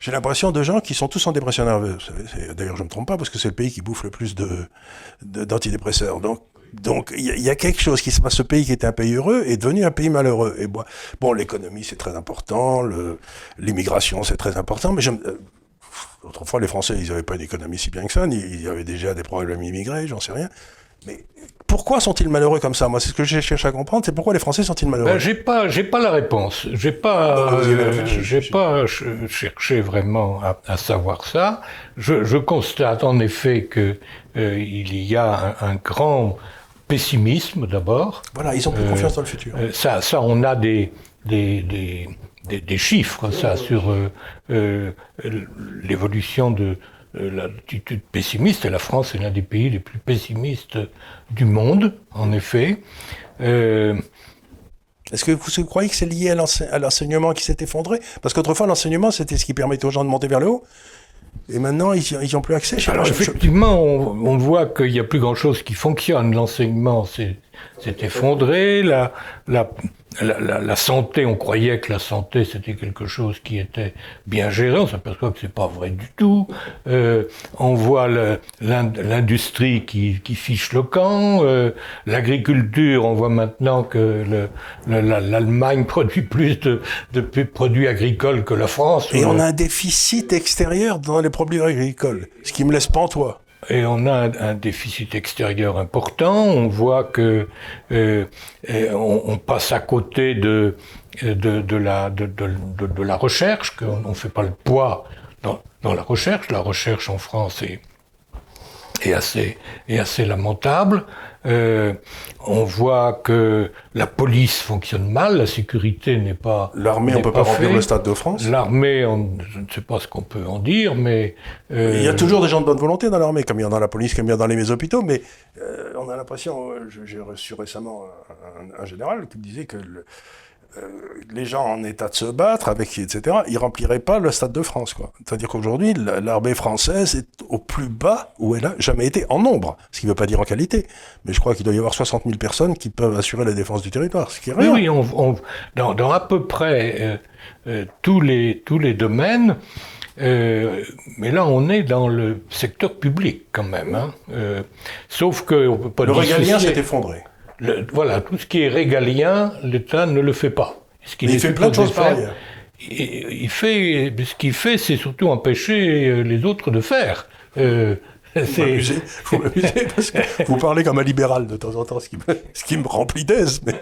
j'ai l'impression de gens qui sont tous en dépression nerveuse. D'ailleurs, je ne me trompe pas parce que c'est le pays qui bouffe le plus d'antidépresseurs. De, Donc, donc il y, a quelque chose qui se passe. Ce pays qui était un pays heureux est devenu un pays malheureux. Et bon, l'économie c'est très important, l'immigration c'est très important, mais euh, autrefois les Français ils n'avaient pas une économie si bien que ça, ils avaient déjà des problèmes immigrés, j'en sais rien. Mais pourquoi sont-ils malheureux comme ça? Moi, c'est ce que je cherche à comprendre, c'est pourquoi les Français sont-ils malheureux? Ben, J'ai pas, j'ai pas la réponse. J'ai pas, euh, j'ai pas cherché vraiment à, savoir ça. Je, constate en effet que euh, il y a un, grand pessimisme d'abord. Voilà, ils ont plus confiance dans le futur. Euh, ça, ça, on a des, des, des, des chiffres ça sur l'évolution de euh, l'attitude pessimiste, et la France est l'un des pays les plus pessimistes du monde, en effet. Euh, Est-ce que vous croyez que c'est lié à l'enseignement qui s'est effondré? Parce qu'autrefois, l'enseignement, c'était ce qui permettait aux gens de monter vers le haut. Et maintenant, ils n'ont plus accès. Alors, effectivement, on, on voit qu'il n'y a plus grand-chose qui fonctionne. L'enseignement s'est effondré, la, la, la, la, santé, on croyait que la santé c'était quelque chose qui était bien géré, on s'aperçoit que c'est pas vrai du tout. Euh, on voit l'industrie qui, qui, fiche le camp, euh, l'agriculture, on voit maintenant que l'Allemagne produit plus de, de, produits agricoles que la France. Et on a un déficit extérieur dans les produits agricoles, ce qui me laisse pantois et on a un, déficit extérieur important. On voit que euh, on, passe à côté de de, de la de, de, la recherche, qu'on ne fait pas le poids dans, dans, la recherche. La recherche en France est, est assez est assez lamentable. Euh, on voit que la police fonctionne mal, la sécurité n'est pas. L'armée, on peut pas, remplir le Stade de France. L'armée, je ne sais pas ce qu'on peut en dire, mais. Euh, il y a toujours des gens de bonne volonté dans l'armée, comme il y en a dans la police, comme il y en a dans les hôpitaux, mais euh, on a l'impression. J'ai reçu récemment un, un, général qui me disait que le, les gens en état de se battre, avec etc., ils rempliraient pas le Stade de France. C'est-à-dire qu'aujourd'hui, l'armée française est au plus bas où elle a jamais été en nombre, ce qui ne veut pas dire en qualité. Mais je crois qu'il doit y avoir 60 000 personnes qui peuvent assurer la défense du territoire, ce qui est rien. Oui, on, dans, à peu près euh, euh, tous, les, tous les domaines, mais là, on est dans le secteur public quand même. Hein. sauf que on peut pas. Le régalien s'est effondré voilà, tout ce qui est régalien, l'État ne le fait pas. Ce il fait plein de choses. Il, fait, ce qu'il fait, c'est surtout empêcher euh, les autres de faire. Euh, vous m'amusez parce que vous parlez comme un libéral de temps en temps, ce qui me, ce qui me remplit d'aise. Mais...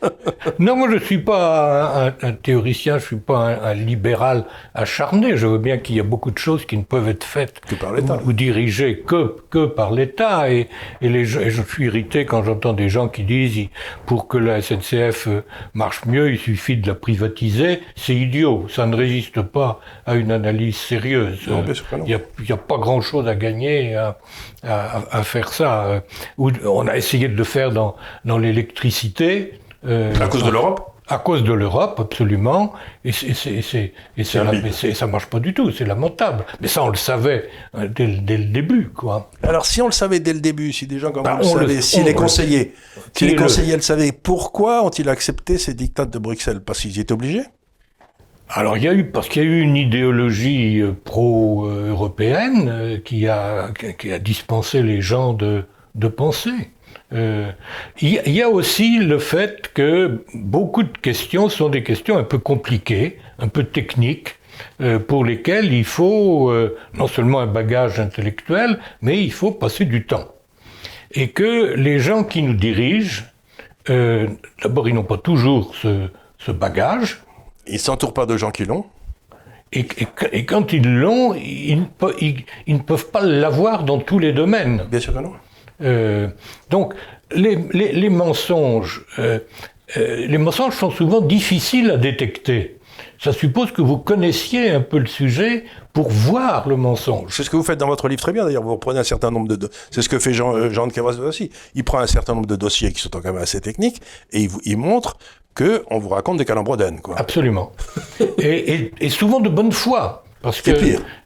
non, moi je ne suis pas un, théoricien, je ne suis pas un, libéral acharné. Je veux bien qu'il y a beaucoup de choses qui ne peuvent être faites que par l'État. ou, dirigées que, que par l'État. Et, et, les, je suis irrité quand j'entends des gens qui disent pour que la SNCF euh, marche mieux, il suffit de la privatiser. C'est idiot, ça ne résiste pas à une analyse sérieuse. Il n'y a, a pas grand-chose à gagner à, faire ça. On a essayé de le faire dans, dans l'électricité. Euh, à cause de l'Europe? à cause de l'Europe, absolument, et, c'est, et, ça marche pas du tout, c'est lamentable. Mais ça, on le savait euh, dès, le début, quoi. Alors, si on le savait dès le début, si des gens comme bah, vous le savaient, si les conseillers, si les conseillers le... savaient, pourquoi ont-ils accepté ces dictats de Bruxelles? Parce qu'ils étaient obligés alors il y a eu parce qu'il y a eu une idéologie euh, pro-européenne euh, qui a qui a dispensé les gens de de penser. Euh, il y a aussi le fait que beaucoup de questions sont des questions un peu compliquées, un peu techniques, pour lesquelles il faut non seulement un bagage intellectuel, mais il faut passer du temps. Et que les gens qui nous dirigent, d'abord ils n'ont pas toujours ce, ce bagage, ils ne s'entourent pas de gens qui l'ont et, quand ils l'ont, ils, ne peuvent pas l'avoir dans tous les domaines. Bien sûr que non. Euh, donc, les, mensonges, euh, euh, les mensonges sont souvent difficiles à détecter. ça suppose que vous connaissiez un peu le sujet pour voir le mensonge. C'est ce que vous faites dans votre livre très bien d'ailleurs. Vous reprenez un certain nombre de. C'est ce que fait Jean, Jean de Cavas aussi. Il prend un certain nombre de dossiers qui sont quand même assez techniques et il, vous, il montre que on vous raconte des calembredaines. Quoi. Absolument. et, et, souvent de bonne foi. Parce que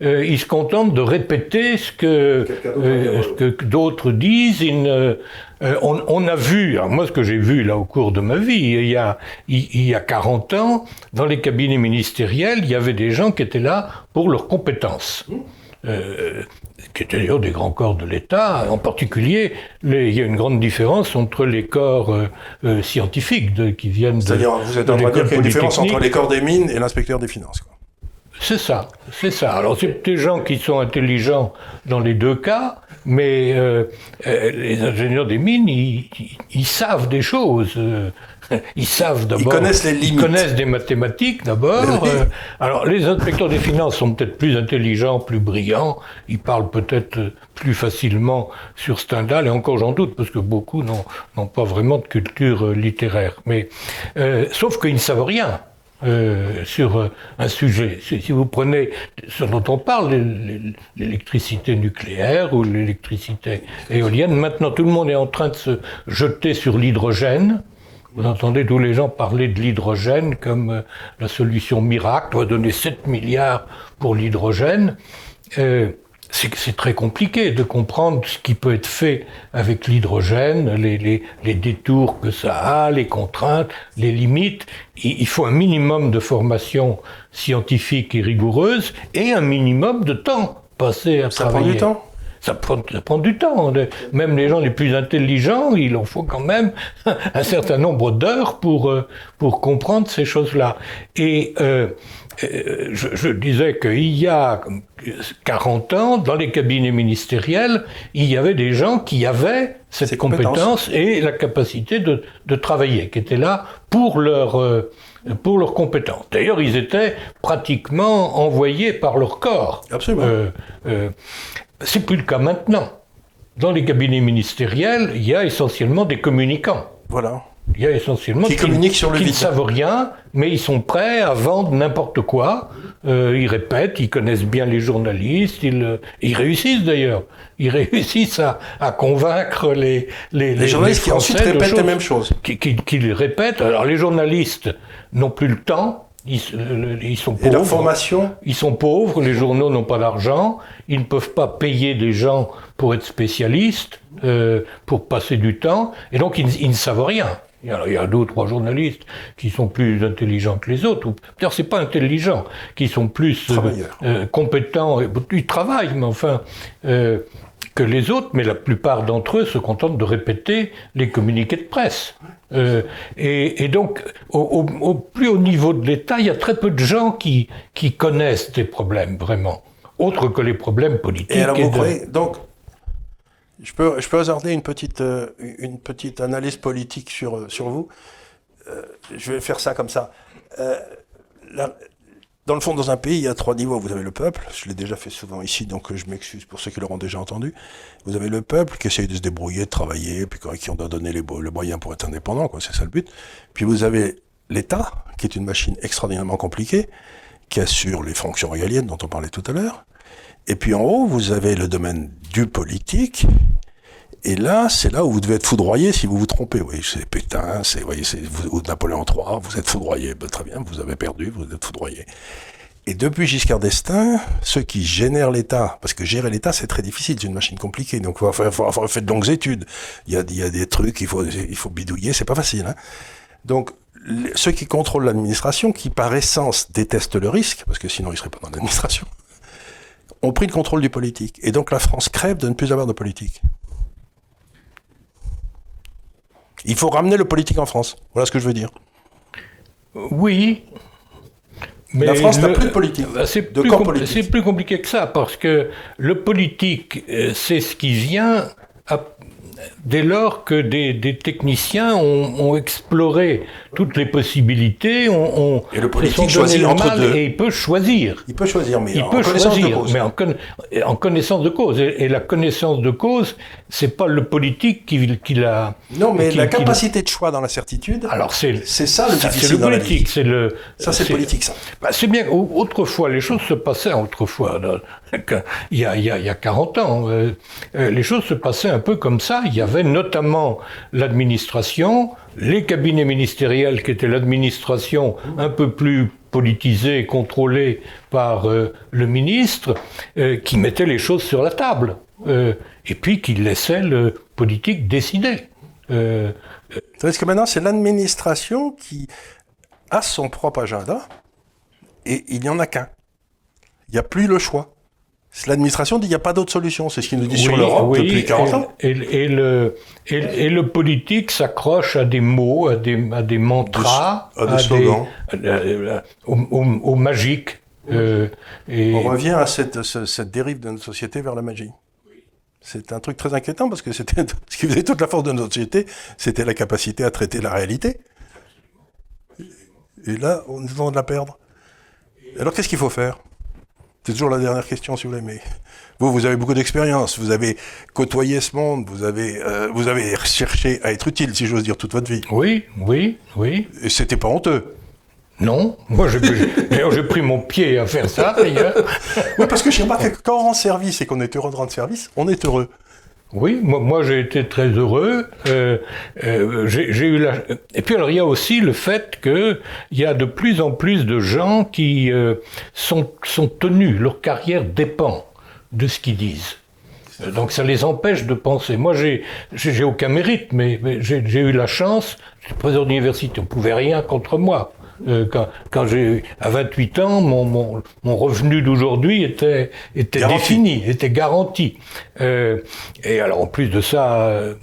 euh, ils se contentent de répéter ce que, euh, que d'autres disent. Euh, on, on, a vu, moi ce que j'ai vu là au cours de ma vie, il y, a, il, y a 40 ans, dans les cabinets ministériels, il y avait des gens qui étaient là pour leurs compétences. Euh, qui étaient d'ailleurs des grands corps de l'État. En particulier, les, il y a une grande différence entre les corps euh, scientifiques de, qui viennent de. C'est-à-dire, vous êtes en train de dire qu'il y a une différence entre les corps des mines et l'inspecteur des finances. C'est ça, c'est ça. Alors c'est des gens qui sont intelligents dans les deux cas, mais euh, euh les ingénieurs des mines, ils, ils, savent des choses. Euh, ils savent d'abord. Ils connaissent les limites. Ils connaissent des mathématiques d'abord. Euh, alors les inspecteurs des finances sont peut-être plus intelligents, plus brillants. Ils parlent peut-être plus facilement sur Stendhal, et encore j'en doute, parce que beaucoup n'ont pas vraiment de culture littéraire. Mais sauf qu'ils ne savent rien. Euh, sur euh, un sujet. Si vous prenez ce dont on parle, l'électricité nucléaire ou l'électricité éolienne, maintenant tout le monde est en train de se jeter sur l'hydrogène. Vous entendez tous les gens parler de l'hydrogène comme euh, la solution miracle, on va donner 7 milliards pour l'hydrogène. Euh, c'est très compliqué de comprendre ce qui peut être fait avec l'hydrogène, les, les, les, détours que ça a, les contraintes, les limites. Il faut un minimum de formation scientifique et rigoureuse et un minimum de temps passé à ça travailler. Prend du temps? Ça prend, ça prend, du temps. Même les gens les plus intelligents, il en faut quand même un certain nombre d'heures pour, euh, pour comprendre ces choses-là. Et euh, euh, je, je, disais qu'il y a 40 ans, dans les cabinets ministériels, il y avait des gens qui avaient cette compétence et la capacité de, de, travailler, qui étaient là pour leur, euh, pour leurs compétences. D'ailleurs, ils étaient pratiquement envoyés par leur corps. Absolument. Euh, euh, c'est plus le cas maintenant. Dans les cabinets ministériels, il y a essentiellement des communicants. Voilà. Il y a essentiellement qui, communiquent sur le qui vide. ne savent rien, mais ils sont prêts à vendre n'importe quoi. Euh, ils répètent, ils connaissent bien les journalistes, ils, euh, ils réussissent d'ailleurs. Ils réussissent à, à convaincre les les, les journalistes les qui ensuite répètent les mêmes choses. Qui, qui, qui les répètent. Alors les journalistes n'ont plus le temps. Ils, ils, sont pauvres. Et leur formation Ils sont pauvres, les journaux n'ont pas d'argent, ils ne peuvent pas payer des gens pour être spécialistes, euh, pour passer du temps, et donc ils, ils ne savent rien. Il y a deux ou trois journalistes qui sont plus intelligents que les autres, ou peut-être c'est pas intelligent, qui sont plus euh, euh, compétents, ils travaillent, mais enfin, euh, que les autres, mais la plupart d'entre eux se contentent de répéter les communiqués de presse. Euh, et, et, donc, au, au, au, plus haut niveau de l'État, il y a très peu de gens qui, qui connaissent des problèmes vraiment, autres que les problèmes politiques. Et alors, et vous de... croyez, donc, je peux, je peux hasarder une petite, euh, une petite analyse politique sur, sur vous. Euh, je vais faire ça comme ça. Euh, la, dans le fond, dans un pays, il y a trois niveaux. Vous avez le peuple, je l'ai déjà fait souvent ici, donc je m'excuse pour ceux qui l'auront déjà entendu. Vous avez le peuple qui essaye de se débrouiller, de travailler, puis qui on doit donner les, les moyens pour être indépendant. C'est ça le but. Puis vous avez l'État, qui est une machine extraordinairement compliquée, qui assure les fonctions régaliennes dont on parlait tout à l'heure. Et puis en haut, vous avez le domaine du politique. Et là, c'est là où vous devez être foudroyé si vous vous trompez. Oui, c'est Pétain, c'est voyez, c'est ou Napoléon III, vous êtes foudroyé. Ben, très bien, vous avez perdu, vous êtes foudroyé. Et depuis Giscard d'Estaing, ceux qui génèrent l'État, parce que gérer l'État, c'est très difficile, c'est une machine compliquée, donc il faut, faut, faut, faire de longues études. Il y a, il y a des trucs, il faut, il faut bidouiller, c'est pas facile. Hein. Donc, ceux qui contrôlent l'administration, qui par essence détestent le risque, parce que sinon ils seraient pas dans l'administration, ont pris le contrôle du politique. Et donc la France crève de ne plus avoir de politique. Il faut ramener le politique en France. Voilà ce que je veux dire. Oui. Mais la France n'a plus de politique. C'est de plus, corps politique. C'est plus compliqué que ça, parce que le politique, c'est ce qui vient dès lors que des, des techniciens ont, ont, exploré toutes les possibilités, ont, et le politique choisit entre deux. Et il peut choisir. Il peut choisir, mais il en peut connaissance choisir, de cause. mais en, en, connaissance de cause. Et, et, la connaissance de cause, c'est pas le politique qui, qui l'a. Non, mais qui, la capacité de choix dans la certitude. Alors c'est c'est ça le ça, difficile le politique, c'est le. Ça c'est politique ça. Bah, c'est bien. Autrefois, les choses se passaient autrefois. Il y a, il y a, il y a 40 ans, euh, les choses se passaient un peu comme ça. Il y avait notamment l'administration, les cabinets ministériels qui étaient l'administration un peu plus politisée, contrôlée par euh, le ministre, euh, qui mettait les choses sur la table. Euh, et puis qui laissait le politique décider. Parce que maintenant, c'est l'administration qui a son propre agenda et il n'y en a qu'un. Il n'y a plus le choix. L'administration dit qu'il n'y a pas d'autre solution. C'est ce qu'il nous dit oui, sur l'Europe oui, depuis 40 ans. Et, et, le, et, et, le politique s'accroche à des mots, à des, à des mantras, à des, à des slogans, au, au, au, magique. Euh. On revient à cette, cette, cette, dérive de notre société vers la magie. C'est un truc très inquiétant parce que c'était ce qui faisait toute la force de notre société, c'était la capacité à traiter la réalité. Et là, on est en train de la perdre. Alors qu'est-ce qu'il faut faire? C'est toujours la dernière question, si vous voulez. Mais vous, vous avez beaucoup d'expérience. Vous avez côtoyé ce monde. Vous avez, euh, vous avez cherché à être utile, si j'ose dire, toute votre vie. Oui, oui, oui. Et c'était pas honteux. Non, moi j'ai pris mon pied à faire ça d'ailleurs. oui, parce que je remarque que quand on rend service et qu'on est heureux de rendre service, on est heureux. Oui, moi, moi j'ai été très heureux. Euh, euh, j'ai eu la. Et puis alors il y a aussi le fait que il y a de plus en plus de gens qui euh, sont sont tenus, leur carrière dépend de ce qu'ils disent. Donc ça les empêche de penser. Moi j'ai j'ai aucun mérite, mais, mais j'ai eu la chance. Je suis président d'université, on pouvait rien contre moi. Euh, quand, quand j'ai à 28 ans, mon, mon, mon revenu d'aujourd'hui était, était Garanti. défini, était garanti. Euh, et alors en plus de ça, euh,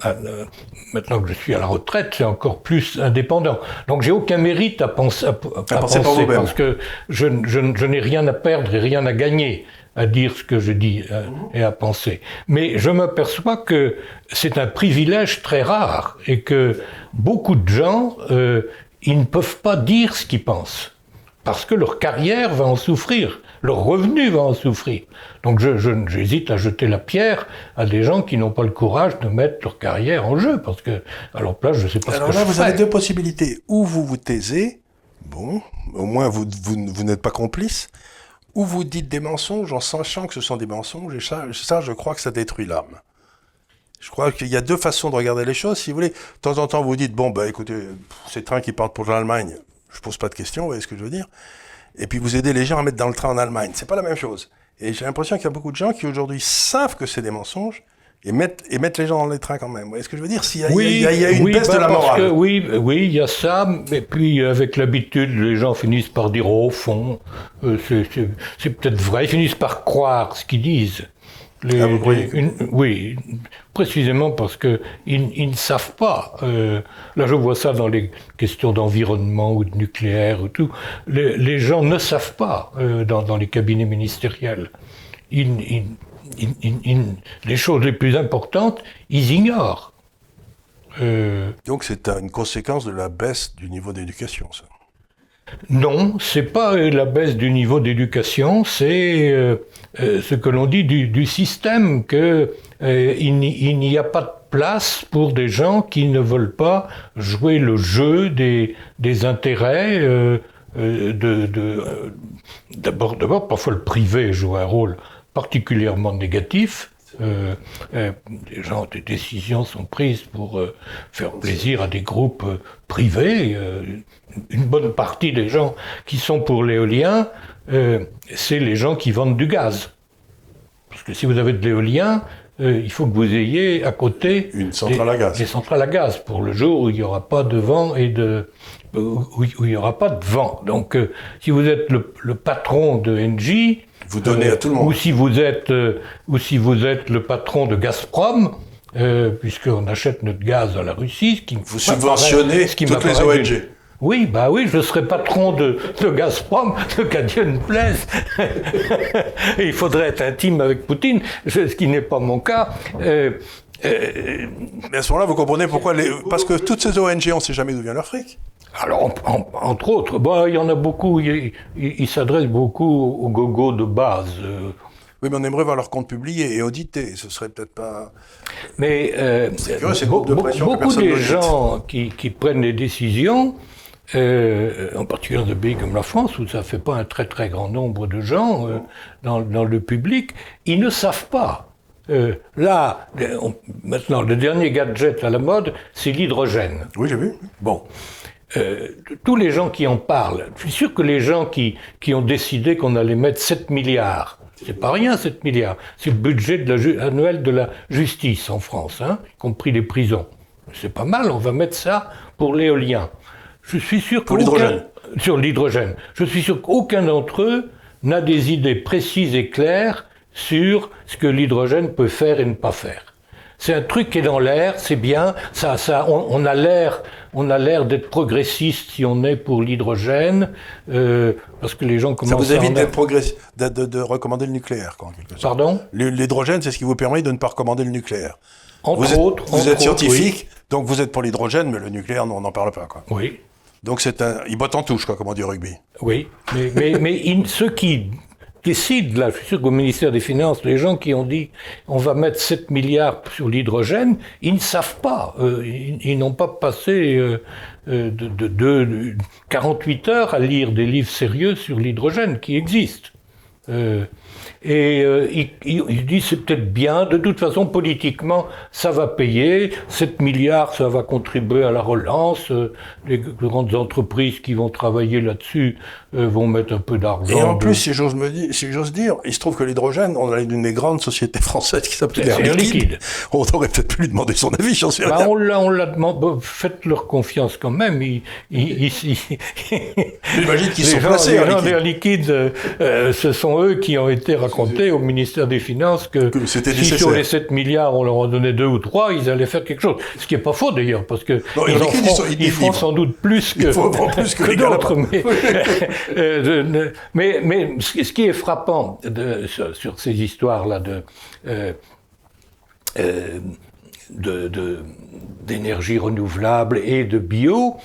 maintenant que je suis à la retraite, c'est encore plus indépendant. Donc j'ai aucun mérite à penser, à, à à penser, penser parce que je, je, je n'ai rien à perdre et rien à gagner à dire ce que je dis euh, et à penser. Mais je m'aperçois que c'est un privilège très rare et que beaucoup de gens euh, ils ne peuvent pas dire ce qu'ils pensent, parce que leur carrière va en souffrir, leur revenu va en souffrir. Donc j'hésite je, à jeter la pierre à des gens qui n'ont pas le courage de mettre leur carrière en jeu, parce que à leur place, je ne sais pas Alors ce que là, je vous ferais. avez deux possibilités. Ou vous vous taisez, bon, au moins vous, vous, vous n'êtes pas complice, ou vous dites des mensonges en sachant que ce sont des mensonges, et ça, ça je crois que ça détruit l'âme. Je crois qu'il y a deux façons de regarder les choses. Si vous voulez, de temps en temps, vous dites, bon, bah, écoutez, ces trains qui partent pour l'Allemagne, je pose pas de questions, vous voyez ce que je veux dire. Et puis vous aidez les gens à mettre dans le train en Allemagne. C'est pas la même chose. Et j'ai l'impression qu'il y a beaucoup de gens qui aujourd'hui savent que c'est des mensonges et mettent, et mettent les gens dans les trains quand même. Vous voyez ce que je veux dire? S'il y a, Oui, il y y a une oui, baisse bah, de la morale. que oui, oui, il y a ça, mais puis avec l'habitude, les gens finissent par dire au fond, euh, c'est peut-être vrai, ils finissent par croire ce qu'ils disent. Les- Ah, vous croyez une- oui, précisément parce que ils, ils ne savent pas. Euh, là, je vois ça dans les questions d'environnement ou de nucléaire ou tout. Les, les gens ne savent pas euh, dans, dans les cabinets ministériels. Ils, ils- les choses les plus importantes, ils ignorent. Euh, Donc c'est une conséquence de la baisse du niveau d'éducation, ça. Non, c'est pas la baisse du niveau d'éducation, c'est euh, ce que l'on dit du, du système que euh, il n'y a pas de place pour des gens qui ne veulent pas jouer le jeu des, des intérêts. euh, euh, de, de, d'abord, d'abord, parfois le privé joue un rôle particulièrement négatif. Euh, euh, des gens, des décisions sont prises pour euh, faire plaisir à des groupes euh, privés. euh, une bonne partie des gens qui sont pour l'éolien, c'est les gens qui vendent du gaz. Parce que si vous avez de l'éolien, il faut que vous ayez à côté Une centrale des, à gaz. des centrales à gaz pour le jour où il n'y aura pas de vent et de où, où il n'y aura pas de vent. Donc, si vous êtes le, le patron de Engie, Vous donnez à tout le monde. ou si vous êtes euh, ou si vous êtes le patron de Gazprom, euh, puisqu'on achète notre gaz à la Russie, ce qui Vous subventionnez ce qui toutes les ONG. oui, bah oui, je serais patron de, de Gazprom, de qu'à Dieu ne plaise. Il faudrait être intime avec Poutine, ce ce qui n'est pas mon cas. Euh, Euh, mais à ce moment-là, vous comprenez pourquoi les... Parce que toutes ces ONG, on ne sait jamais d'où vient leur fric. Alors, entre autres, bon, il y en a beaucoup, ils s'adressent beaucoup aux gogos de base. Euh. Oui, mais on aimerait voir leurs comptes publiés et audités. Ce serait peut-être pas. Mais euh, beaucoup, beaucoup des gens qui, qui, prennent des décisions, euh, en particulier dans des pays comme la France, où ça ne fait pas un très très grand nombre de gens euh, dans, dans, le public, ils ne savent pas. Euh, là, maintenant, le dernier gadget à la mode, c'est l'hydrogène. Oui, j'ai vu. Bon. Euh, tous les gens qui en parlent, je suis sûr que les gens qui, qui ont décidé qu'on allait mettre 7 milliards, c'est pas rien 7 milliards, c'est le budget de la annuel de la justice en France, hein, y compris les prisons. C'est pas mal, on va mettre ça pour l'éolien. Je suis sûr pour l'hydrogène. Sur l'hydrogène. Je suis sûr qu'aucun d'entre eux n'a des idées précises et claires sur ce que l'hydrogène peut faire et ne pas faire. C'est un truc qui est dans l'air, c'est bien. Ça, ça, on, a l'air, on a l'air d'être progressiste si on est pour l'hydrogène, euh, parce que les gens commencent. Ça vous évite de, de, de, recommander le nucléaire, quelque sorte. Pardon? L'hydrogène, c'est ce qui vous permet de ne pas recommander le nucléaire. Entre vous êtes, autres. Vous êtes scientifique, donc vous êtes pour l'hydrogène, mais le nucléaire, on n'en parle pas, quoi. Oui. Donc c'est un, il botte en touche, quoi, comme on dit au rugby. Oui, mais, mais, mais ceux qui décident, là, je suis sûr qu'au ministère des Finances, les gens qui ont dit on va mettre 7 milliards sur l'hydrogène, ils ne savent pas. Euh, ils, n'ont pas passé euh, euh, 48 heures à lire des livres sérieux sur l'hydrogène qui existent. Et euh, il, il, dit c'est peut-être bien, de toute façon politiquement ça va payer, 7 milliards ça va contribuer à la relance, euh, les grandes entreprises qui vont travailler là-dessus euh, vont mettre un peu d'argent. Et en plus, si j'ose me dire, si j'ose dire, il se trouve que l'hydrogène, on a une des grandes sociétés françaises qui s'appelle Air Liquide. On aurait peut-être pu lui demander son avis, j'en sais bah, On l'a, on l'a demandé, faites leur confiance quand même. Ils, ils, J'imagine qu'ils sont placés. Les gens d'Air Liquide, ce sont eux qui ont été raconté au ministère des Finances que, si sur les 7 milliards on leur en donnait 2 ou 3, ils allaient faire quelque chose. Ce qui n'est pas faux d'ailleurs, parce que ils, font, sans doute plus que, plus que, d'autres. Euh, mais, mais, ce qui est frappant de, sur, ces histoires-là de, euh, euh, d'énergie renouvelable et de bio,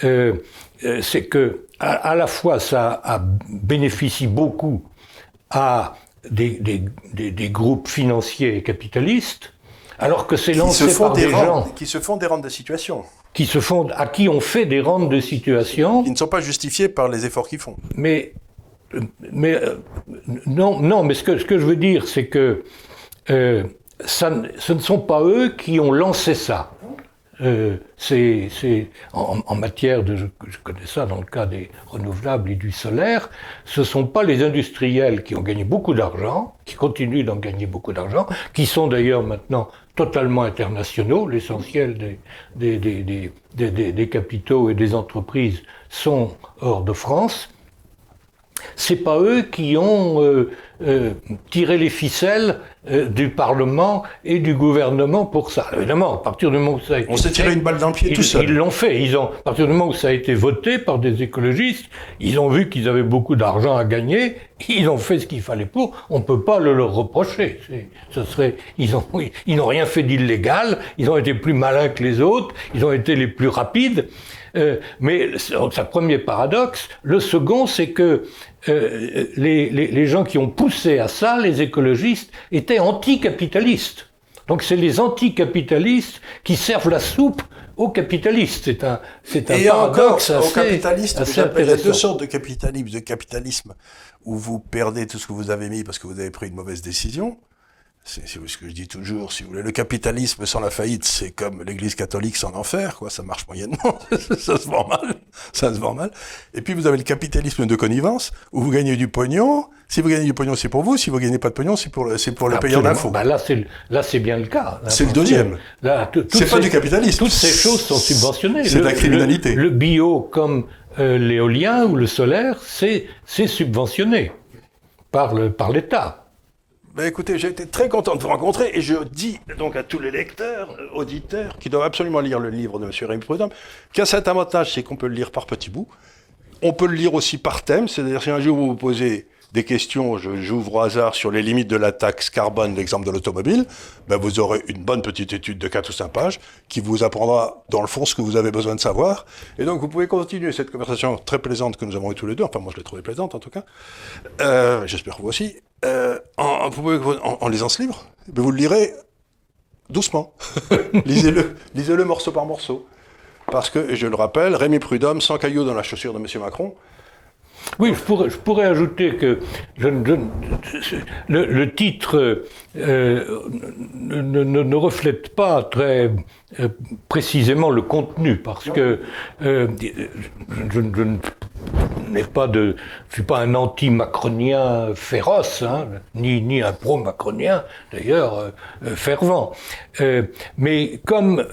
c'est que à, la fois ça a bénéficie beaucoup à des, des, des, groupes financiers et capitalistes, alors que c'est lancé par des, gens qui se font des rentes de situation, qui se font à qui on fait des rentes de situation, qui ne sont pas justifiés par les efforts qu'ils font. Mais mais euh, non non, mais ce que ce que je veux dire, c'est que euh, ça, ce ne sont pas eux qui ont lancé ça. Euh, c'est en, en, matière de, je, connais ça dans le cas des renouvelables et du solaire, ce sont pas les industriels qui ont gagné beaucoup d'argent, qui continuent d'en gagner beaucoup d'argent, qui sont d'ailleurs maintenant totalement internationaux. L'essentiel des des, des, des, des, capitaux et des entreprises sont hors de France. C'est pas eux qui ont euh, euh, tiré les ficelles du Parlement et du gouvernement pour ça. Évidemment, à partir du moment où ça a été On s'est tiré une balle dans le pied ils, tout seul. Ils l'ont fait. Ils ont, à partir du moment où ça a été voté par des écologistes, ils ont vu qu'ils avaient beaucoup d'argent à gagner. Ils ont fait ce qu'il fallait pour. On peut pas le leur reprocher. Ce serait, ils ont, ils n'ont rien fait d'illégal. Ils ont été plus malins que les autres. Ils ont été les plus rapides. Euh, mais c'est un premier paradoxe. Le second, c'est que euh, les, les, les, gens qui ont poussé à ça, les écologistes, étaient anticapitalistes. Donc c'est les anticapitalistes qui servent la soupe aux capitalistes. C'est un, c'est un Et paradoxe encore, assez, aux capitalistes, assez il y a deux sortes de capitalisme. De capitalisme où vous perdez tout ce que vous avez mis parce que vous avez pris une mauvaise décision. C'est ce que je dis toujours, si vous voulez. Le capitalisme sans la faillite, c'est comme l'Église catholique sans l'enfer, quoi. Ça marche moyennement, ça se vend mal, ça se vend mal. Et puis vous avez le capitalisme de connivence, où vous gagnez du pognon. Si vous gagnez du pognon, c'est pour vous. Si vous gagnez pas de pognon, c'est pour le, c'est pour le payeur d'impôts. Bah là, c'est là, c'est bien le cas. C'est le deuxième. Là, c'est pas du capitalisme. Toutes ces choses sont subventionnées. C'est de la criminalité. Le, le bio, comme euh, l'éolien ou le solaire, c'est c'est subventionné par le par l'État. Ben écoutez, j'ai été très content de vous rencontrer et je dis donc à tous les lecteurs, auditeurs, qui doivent absolument lire le livre de M. Rémy Prudhomme, qu'à cet avantage, c'est qu'on peut le lire par petits bouts. On peut le lire aussi par thème, c'est-à-dire si un jour vous vous posez des questions, j'ouvre au hasard, sur les limites de la taxe carbone, l'exemple de l'automobile, ben vous aurez une bonne petite étude de 4 ou 5 pages qui vous apprendra dans le fond ce que vous avez besoin de savoir. Et donc vous pouvez continuer cette conversation très plaisante que nous avons eue tous les deux, enfin moi je l'ai trouvée plaisante en tout cas, euh, j'espère que vous aussi, euh, en, lisant ce livre, ben vous le lirez doucement. lisez-le, lisez-le morceau par morceau. Parce que, je le rappelle, Rémi Prudhomme, sans caillou dans la chaussure de M. Macron, oui, je pourrais, je pourrais ajouter que je, le, titre euh, ne, ne, reflète pas très euh, précisément le contenu, parce que euh, je, n'ai pas de, je suis pas un anti-macronien féroce, hein, ni, ni un pro-macronien d'ailleurs fervent. mais comme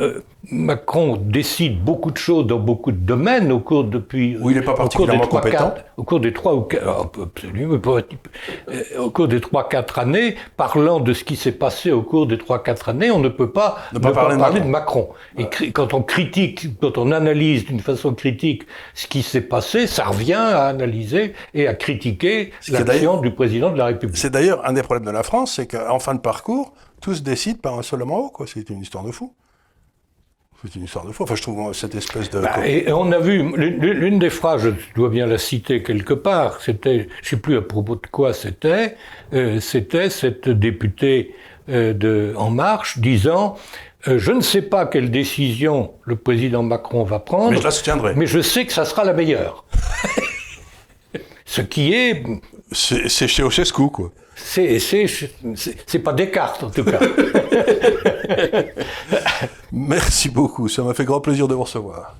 Macron décide beaucoup de choses dans beaucoup de domaines au cours depuis. Où il n'est pas particulièrement compétent. au cours des trois ou quatre, absolument, au cours des trois quatre années, parlant de ce qui s'est passé au cours des trois quatre années, on ne peut pas ne, pas, parler, de Macron. Et quand on critique, quand on analyse d'une façon critique ce qui s'est passé, ça revient à analyser et à critiquer l'action du président de la République. C'est d'ailleurs un des problèmes de la France, c'est qu'en fin de parcours, tout se décide par un seul homme en haut, quoi. C'est une histoire de fou. C'est une histoire de foi. Enfin, je trouve cette espèce de. Bah, et on a vu l'une des phrases, je dois bien la citer quelque part. C'était, je sais plus à propos de quoi c'était. Euh, c'était cette députée euh, de En Marche disant. Euh, je ne sais pas quelle décision le président Macron va prendre, mais je la soutiendrai. Mais je sais que ça sera la meilleure. Ce qui est. C'est chez Ochescu, quoi. C'est pas Descartes, en tout cas. Merci beaucoup, ça m'a fait grand plaisir de vous recevoir.